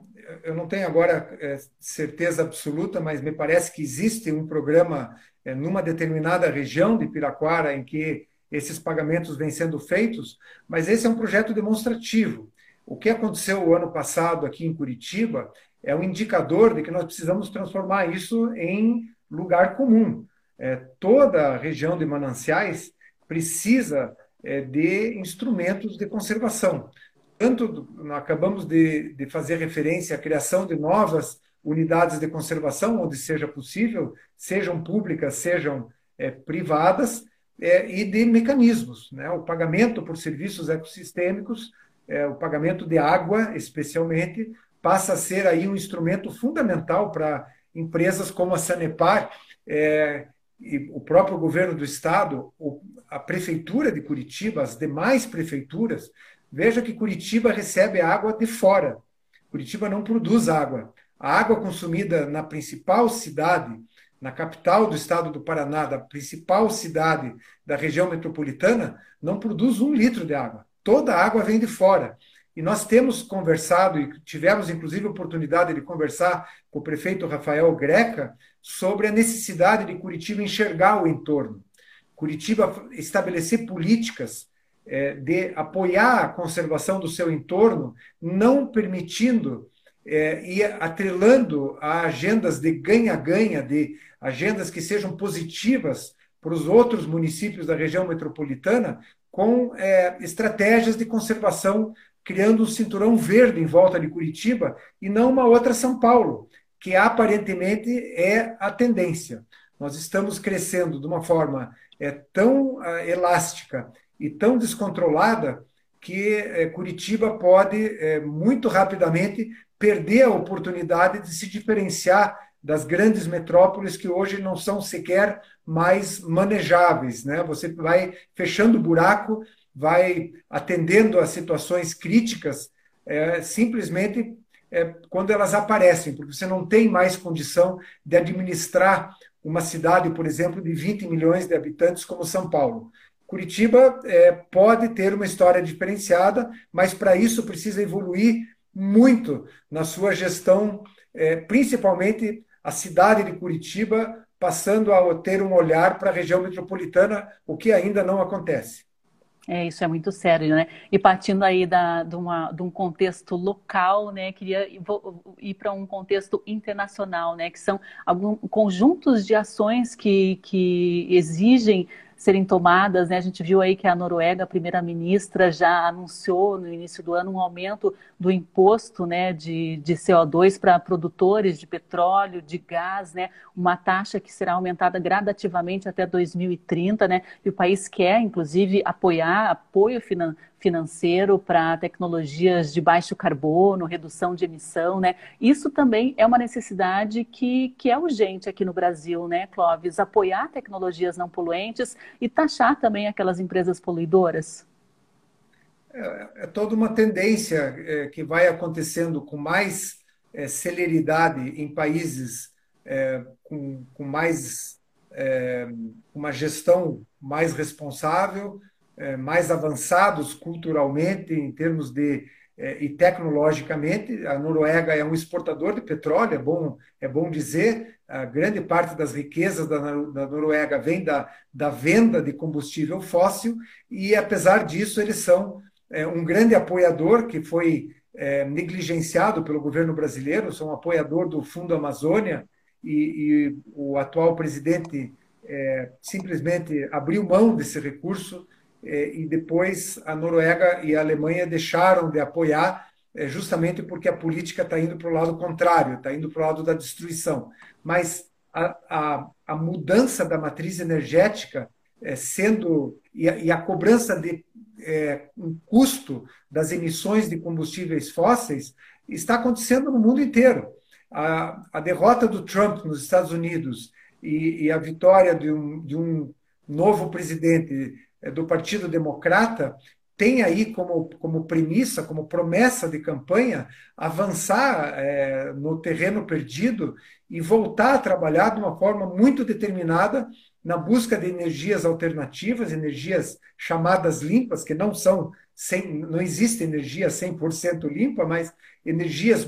eu não tenho agora é, certeza absoluta, mas me parece que existe um programa é, numa determinada região de Piraquara em que esses pagamentos vêm sendo feitos, mas esse é um projeto demonstrativo. O que aconteceu o ano passado aqui em Curitiba é um indicador de que nós precisamos transformar isso em lugar comum. É, toda a região de mananciais precisa é, de instrumentos de conservação. Tanto acabamos de, de fazer referência à criação de novas unidades de conservação, onde seja possível, sejam públicas, sejam é, privadas, é, e de mecanismos. Né? O pagamento por serviços ecossistêmicos é, o pagamento de água, especialmente, passa a ser aí um instrumento fundamental para empresas como a Sanepar é, e o próprio governo do estado, a prefeitura de Curitiba, as demais prefeituras. Veja que Curitiba recebe água de fora. Curitiba não produz água. A água consumida na principal cidade, na capital do estado do Paraná, da principal cidade da região metropolitana, não produz um litro de água toda a água vem de fora. E nós temos conversado, e tivemos inclusive a oportunidade de conversar com o prefeito Rafael Greca sobre a necessidade de Curitiba enxergar o entorno. Curitiba estabelecer políticas é, de apoiar a conservação do seu entorno, não permitindo é, e atrelando a agendas de ganha-ganha, de agendas que sejam positivas para os outros municípios da região metropolitana, com é, estratégias de conservação, criando um cinturão verde em volta de Curitiba e não uma outra São Paulo, que aparentemente é a tendência. Nós estamos crescendo de uma forma é, tão é, elástica e tão descontrolada que é, Curitiba pode é, muito rapidamente perder a oportunidade de se diferenciar das grandes metrópoles que hoje não são sequer mais manejáveis. Né? Você vai fechando o buraco, vai atendendo a situações críticas é, simplesmente é, quando elas aparecem, porque você não tem mais condição de administrar uma cidade, por exemplo, de 20 milhões de habitantes como São Paulo. Curitiba é, pode ter uma história diferenciada, mas para isso precisa evoluir muito na sua gestão, é, principalmente a cidade de Curitiba passando a ter um olhar para a região metropolitana, o que ainda não acontece.
É, isso é muito sério, né? E partindo aí da, de, uma, de um contexto local, né? Queria ir, para um contexto internacional, né? Que são alguns conjuntos de ações que, que exigem serem tomadas. Né? A gente viu aí que a Noruega, a primeira-ministra, já anunciou no início do ano um aumento do imposto né, de, de CO2 para produtores de petróleo, de gás, né, uma taxa que será aumentada gradativamente até 2030. Né? E o país quer, inclusive, apoiar, apoio financeiro financeiro para tecnologias de baixo carbono, redução de emissão, né? Isso também é uma necessidade que, que é urgente aqui no Brasil, né, Clóvis? Apoiar tecnologias não poluentes e taxar também aquelas empresas poluidoras.
É, é toda uma tendência é, que vai acontecendo com mais é, celeridade em países é, com, com mais é, uma gestão mais responsável, mais avançados culturalmente, em termos de é, e tecnologicamente. A Noruega é um exportador de petróleo, é bom, é bom dizer. A grande parte das riquezas da, da Noruega vem da, da venda de combustível fóssil, e apesar disso, eles são é, um grande apoiador que foi é, negligenciado pelo governo brasileiro, são um apoiador do Fundo Amazônia, e, e o atual presidente é, simplesmente abriu mão desse recurso é, e depois a Noruega e a Alemanha deixaram de apoiar, é, justamente porque a política está indo para o lado contrário, está indo para o lado da destruição. Mas a, a, a mudança da matriz energética é, sendo e a, e a, cobrança de é, um custo das emissões de combustíveis fósseis está acontecendo no mundo inteiro. A, a derrota do Trump nos Estados Unidos e, e a vitória de um, de um novo presidente é, do Partido Democrata tem aí como, como premissa, como promessa de campanha, avançar é, no terreno perdido e voltar a trabalhar de uma forma muito determinada na busca de energias alternativas, energias chamadas limpas, que não são, sem, não existe energia 100% limpa, mas energias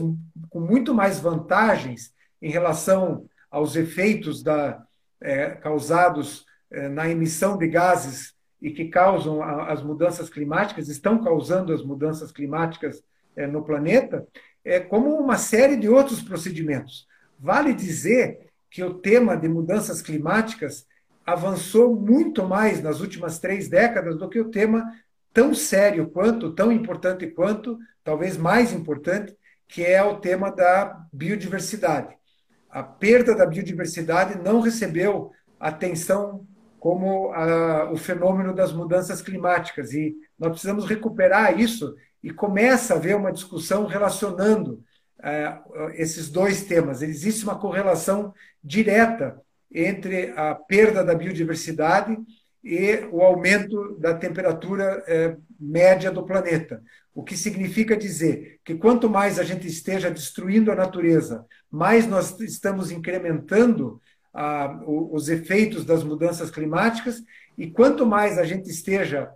com muito mais vantagens em relação aos efeitos da, é, causados é, na emissão de gases e que causam as mudanças climáticas, estão causando as mudanças climáticas é, no planeta, é, como uma série de outros procedimentos. Vale dizer que o tema de mudanças climáticas avançou muito mais nas últimas três décadas do que o tema tão sério quanto, tão importante quanto, talvez mais importante, que é o tema da biodiversidade. A perda da biodiversidade não recebeu atenção como a, o fenômeno das mudanças climáticas. E nós precisamos recuperar isso e começa a haver uma discussão relacionando é, esses dois temas. Existe uma correlação direta entre a perda da biodiversidade e o aumento da temperatura é, média do planeta. O que significa dizer que quanto mais a gente esteja destruindo a natureza, mais nós estamos incrementando ah, os efeitos das mudanças climáticas, e quanto mais a gente esteja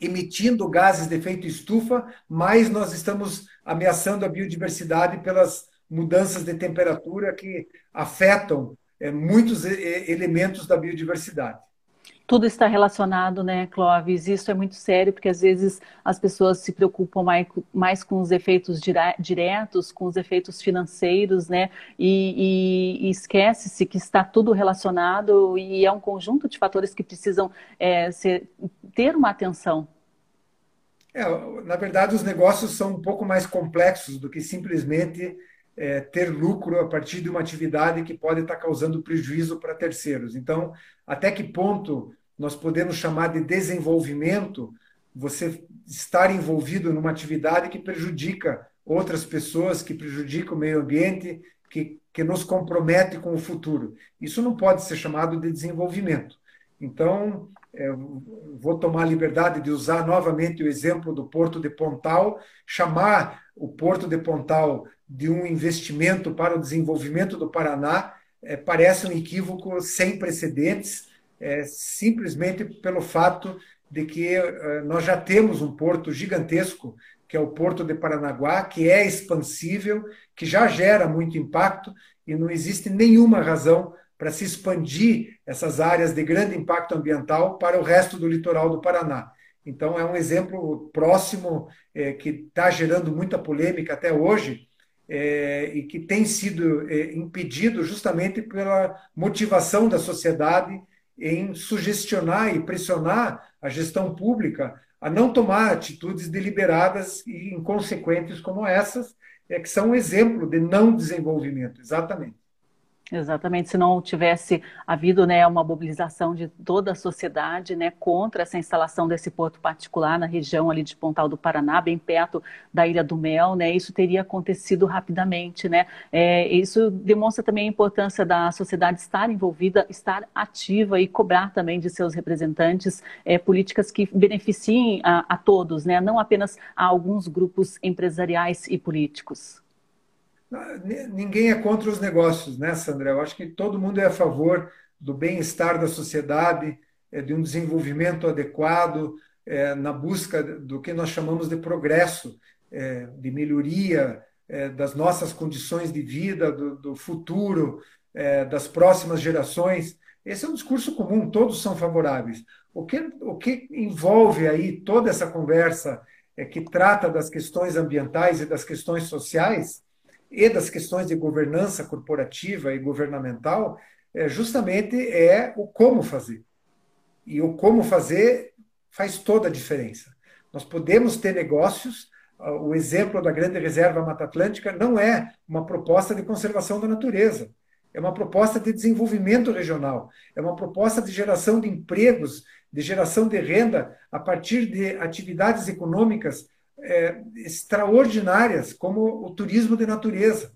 emitindo gases de efeito estufa, mais nós estamos ameaçando a biodiversidade pelas mudanças de temperatura que afetam é, muitos elementos da biodiversidade
tudo está relacionado, né, Clóvis? Isso é muito sério, porque às vezes as pessoas se preocupam mais, mais com os efeitos diretos, com os efeitos financeiros, né? E, e, e esquece-se que está tudo relacionado e é um conjunto de fatores que precisam é, ser, ter uma atenção.
É, na verdade, os negócios são um pouco mais complexos do que simplesmente é, ter lucro a partir de uma atividade que pode estar causando prejuízo para terceiros. Então, até que ponto nós podemos chamar de desenvolvimento você estar envolvido numa atividade que prejudica outras pessoas, que prejudica o meio ambiente, que, que nos compromete com o futuro. Isso não pode ser chamado de desenvolvimento. Então, é, vou tomar a liberdade de usar novamente o exemplo do Porto de Pontal, chamar o Porto de Pontal de um investimento para o desenvolvimento do Paraná, é, parece um equívoco sem precedentes, é, simplesmente pelo fato de que é, nós já temos um porto gigantesco, que é o Porto de Paranaguá, que é expansível, que já gera muito impacto e não existe nenhuma razão para se expandir essas áreas de grande impacto ambiental para o resto do litoral do Paraná. Então, é um exemplo próximo é, que está gerando muita polêmica até hoje é, e que tem sido é, impedido justamente pela motivação da sociedade em sugestionar e pressionar a gestão pública a não tomar atitudes deliberadas e inconsequentes como essas, é, que são um exemplo de não desenvolvimento, exatamente.
Exatamente, se não tivesse havido né, uma mobilização de toda a sociedade né, contra essa instalação desse porto particular na região ali de Pontal do Paraná, bem perto da Ilha do Mel, né, isso teria acontecido rapidamente. Né? É, isso demonstra também a importância da sociedade estar envolvida, estar ativa e cobrar também de seus representantes é, políticas que beneficiem a, a todos, né, não apenas a alguns grupos empresariais e políticos.
Ninguém é contra os negócios, né, Sandra? Eu acho que todo mundo é a favor do bem-estar da sociedade, é, de um desenvolvimento adequado. é, na busca do que nós chamamos de progresso, é, de melhoria das nossas condições de vida, do, futuro, das próximas gerações. Esse é um discurso comum, todos são favoráveis. O que, o que envolve aí toda essa conversa que trata das questões ambientais e das questões sociais e das questões de governança corporativa e governamental, é, justamente é o como fazer. E o como fazer faz toda a diferença. Nós podemos ter negócios, o exemplo da Grande Reserva Mata Atlântica não é uma proposta de conservação da natureza, é uma proposta de desenvolvimento regional, é uma proposta de geração de empregos, de geração de renda a partir de atividades econômicas é, extraordinárias, como o turismo de natureza.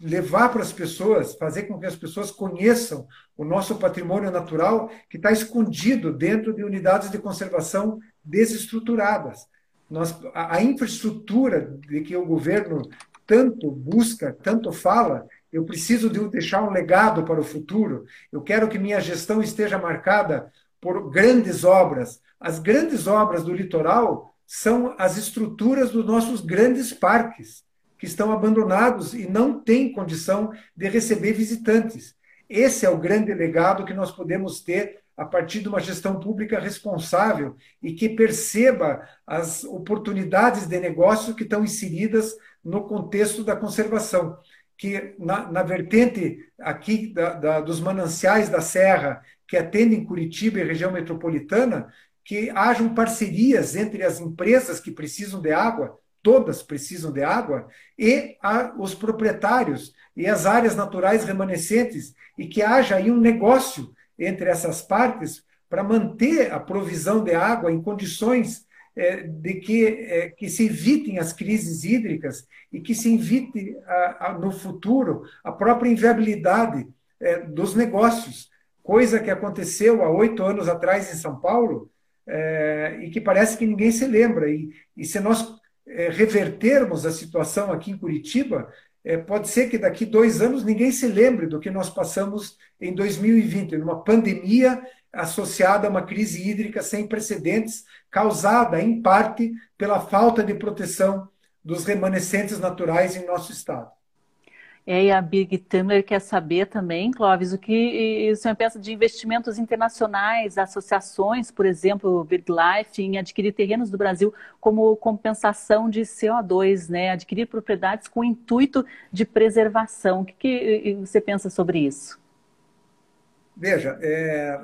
Levar para as pessoas, fazer com que as pessoas conheçam o nosso patrimônio natural que está escondido dentro de unidades de conservação desestruturadas. Nós, a, a infraestrutura de que o governo tanto busca, tanto fala, eu preciso de deixar um legado para o futuro. Eu quero que minha gestão esteja marcada por grandes obras. As grandes obras do litoral são as estruturas dos nossos grandes parques, que estão abandonados e não têm condição de receber visitantes. Esse é o grande legado que nós podemos ter a partir de uma gestão pública responsável e que perceba as oportunidades de negócio que estão inseridas no contexto da conservação. Que na, na vertente aqui da, da, dos mananciais da Serra, que atendem Curitiba e região metropolitana, que hajam parcerias entre as empresas que precisam de água, todas precisam de água, e a, os proprietários e as áreas naturais remanescentes, e que haja aí um negócio entre essas partes para manter a provisão de água em condições é, de que, é, que se evitem as crises hídricas e que se evite a, a, no futuro a própria inviabilidade é, dos negócios, coisa que aconteceu há oito anos atrás em São Paulo, é, e que parece que ninguém se lembra. E, e se nós é, revertermos a situação aqui em Curitiba, é, pode ser que daqui dois anos ninguém se lembre do que nós passamos em 2020, numa pandemia associada a uma crise hídrica sem precedentes, causada, em parte, pela falta de proteção dos remanescentes naturais em nosso estado.
É, e a Big Tumler quer saber também, Clóvis, o que o senhor pensa de investimentos internacionais, associações, por exemplo, BirdLife, em adquirir terrenos do Brasil como compensação de CO2, né? adquirir propriedades com intuito de preservação. O que, que você pensa sobre isso?
Veja, é,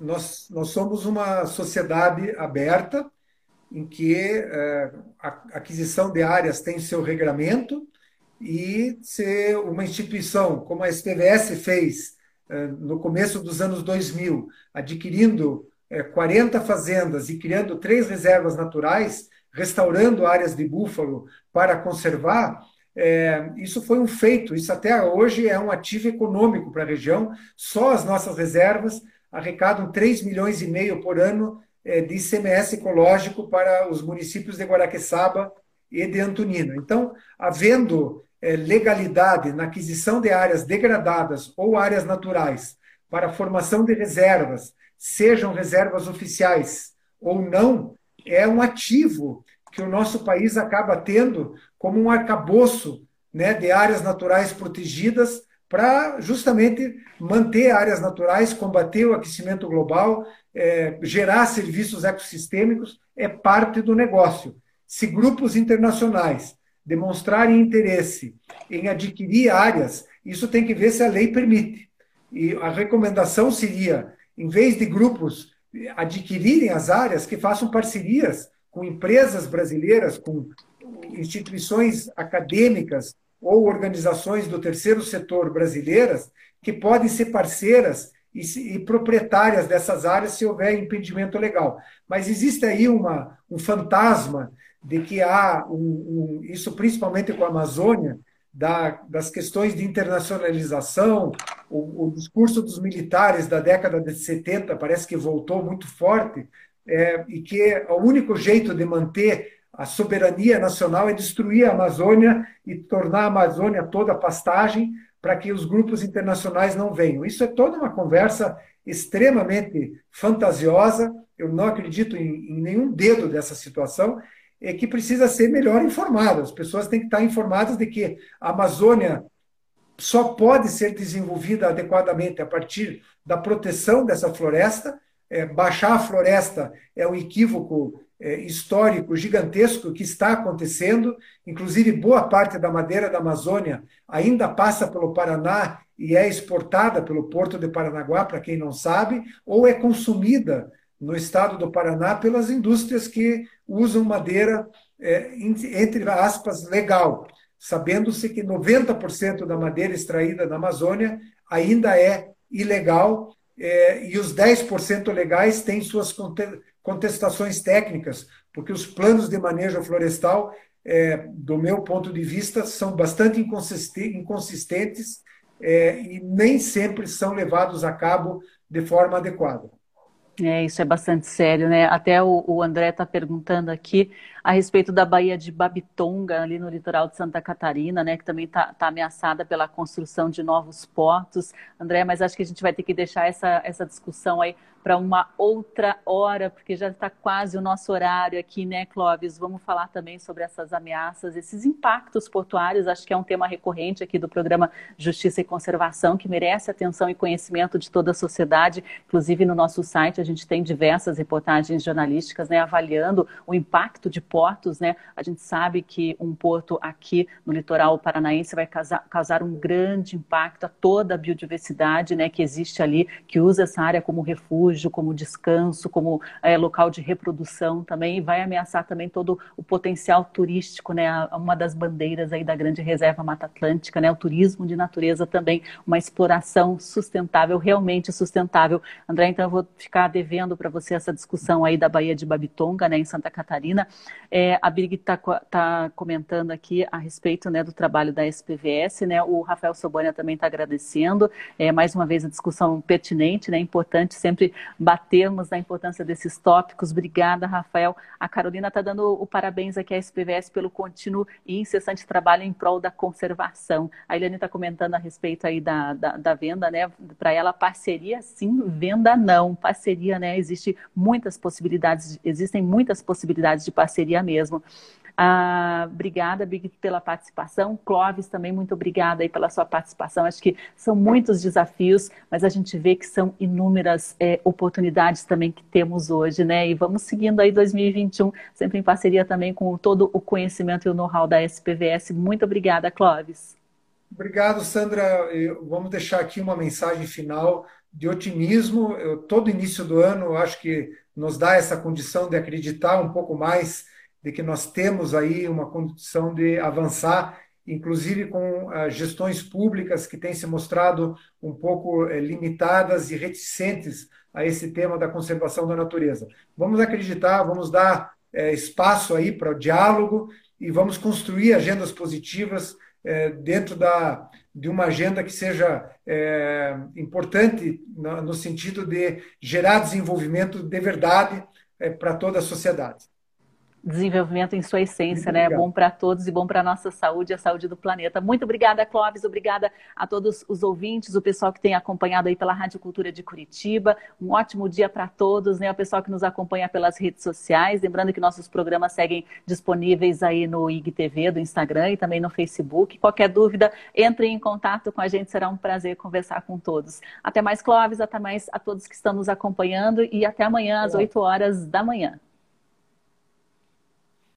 nós, nós somos uma sociedade aberta em que é, a aquisição de áreas tem seu regramento, e ser uma instituição como a STVS fez eh, no começo dos anos 2000, adquirindo 40 eh, fazendas e criando três reservas naturais, restaurando áreas de búfalo para conservar, é, isso foi um feito. Isso até hoje é um ativo econômico para a região. Só as nossas reservas arrecadam 3 milhões e meio por ano é, de ICMS ecológico para os municípios de Guaraqueçaba e de Antonina. Então, havendo legalidade na aquisição de áreas degradadas ou áreas naturais para formação de reservas, sejam reservas oficiais ou não, é um ativo que o nosso país acaba tendo como um arcabouço né, de áreas naturais protegidas para justamente manter áreas naturais, combater o aquecimento global, é, gerar serviços ecossistêmicos, é parte do negócio. Se grupos internacionais demonstrarem interesse em adquirir áreas, isso tem que ver se a lei permite. E a recomendação seria, em vez de grupos adquirirem as áreas, que façam parcerias com empresas brasileiras, com instituições acadêmicas ou organizações do terceiro setor brasileiras, que podem ser parceiras e, proprietárias dessas áreas se houver impedimento legal. Mas existe aí uma, um fantasma de que há um, um, isso principalmente com a Amazônia, da, das questões de internacionalização, o, o, discurso dos militares da década de 70 parece que voltou muito forte, é, e que o único jeito de manter a soberania nacional é destruir a Amazônia e tornar a Amazônia toda pastagem para que os grupos internacionais não venham. Isso é toda uma conversa extremamente fantasiosa, eu não acredito em, em nenhum dedo dessa situação, é que precisa ser melhor informada. As pessoas têm que estar informadas de que a Amazônia só pode ser desenvolvida adequadamente a partir da proteção dessa floresta. É, baixar a floresta é um equívoco é, histórico gigantesco que está acontecendo. Inclusive, boa parte da madeira da Amazônia ainda passa pelo Paraná e é exportada pelo Porto de Paranaguá, para quem não sabe, ou é consumida no estado do Paraná pelas indústrias que usam madeira, é, entre aspas, legal, sabendo-se que 90% da madeira extraída na Amazônia ainda é ilegal é, e os 10% legais têm suas contestações técnicas, porque os planos de manejo florestal, é, do meu ponto de vista, são bastante inconsistentes é, e nem sempre são levados a cabo de forma adequada.
É, isso é bastante sério, né? Até o, o André está perguntando aqui a respeito da Baía de Babitonga, ali no litoral de Santa Catarina, né? Que também está tá ameaçada pela construção de novos portos. André, mas acho que a gente vai ter que deixar essa, essa discussão aí para uma outra hora, porque já está quase o nosso horário aqui, né, Clóvis? Vamos falar também sobre essas ameaças, esses impactos portuários. Acho que é um tema recorrente aqui do programa Justiça e Conservação, que merece atenção e conhecimento de toda a sociedade. Inclusive, no nosso site, a gente tem diversas reportagens jornalísticas né, avaliando o impacto de portos. Né? A gente sabe que um porto aqui no litoral paranaense vai causar, causar um grande impacto a toda a biodiversidade né, que existe ali, que usa essa área como refúgio como descanso, como é, local de reprodução também, e vai ameaçar também todo o potencial turístico, né? Uma das bandeiras aí da grande reserva Mata Atlântica, né? O turismo de natureza também, uma exploração sustentável, realmente sustentável. André, então eu vou ficar devendo para você essa discussão aí da Baía de Babitonga, né? Em Santa Catarina. É, a Birgit está tá comentando aqui a respeito né, do trabalho da SPVS, né? O Rafael Sobania também está agradecendo. É, mais uma vez a discussão pertinente, né? Importante sempre batermos na importância desses tópicos. Obrigada, Rafael. A Carolina está dando o parabéns aqui à SPVS pelo contínuo e incessante trabalho em prol da conservação. A Eliane está comentando a respeito aí da, da, da venda, né? Para ela, parceria sim, venda não. Parceria, né? Existe muitas possibilidades, existem muitas possibilidades de parceria mesmo. Ah, obrigada, Big, pela participação. Clóvis, também muito obrigada aí pela sua participação. Acho que são muitos desafios, mas a gente vê que são inúmeras é, oportunidades também que temos hoje, né? E vamos seguindo aí 2021, sempre em parceria também com todo o conhecimento e o know-how da SPVS. Muito obrigada, Clóvis.
Obrigado, Sandra. Vamos deixar aqui uma mensagem final de otimismo. Eu, todo início do ano, acho que nos dá essa condição de acreditar um pouco mais de que nós temos aí uma condição de avançar, inclusive com uh, gestões públicas que têm se mostrado um pouco uh, limitadas e reticentes a esse tema da conservação da natureza. Vamos acreditar, vamos dar uh, espaço aí para o diálogo e vamos construir agendas positivas dentro da, de uma agenda que seja importante no, no, sentido de gerar desenvolvimento de verdade para toda a sociedade
desenvolvimento em sua essência, né? É bom para todos e bom para a nossa saúde e a saúde do planeta. Muito obrigada, Clóvis. Obrigada a todos os ouvintes, o pessoal que tem acompanhado aí pela Rádio Cultura de Curitiba. Um ótimo dia para todos, né? O pessoal que nos acompanha pelas redes sociais. Lembrando que nossos programas seguem disponíveis aí no IGTV, do Instagram e também no Facebook. Qualquer dúvida, entre em contato com a gente. Será um prazer conversar com todos. Até mais, Clóvis. Até mais a todos que estão nos acompanhando e até amanhã às 8 horas da manhã.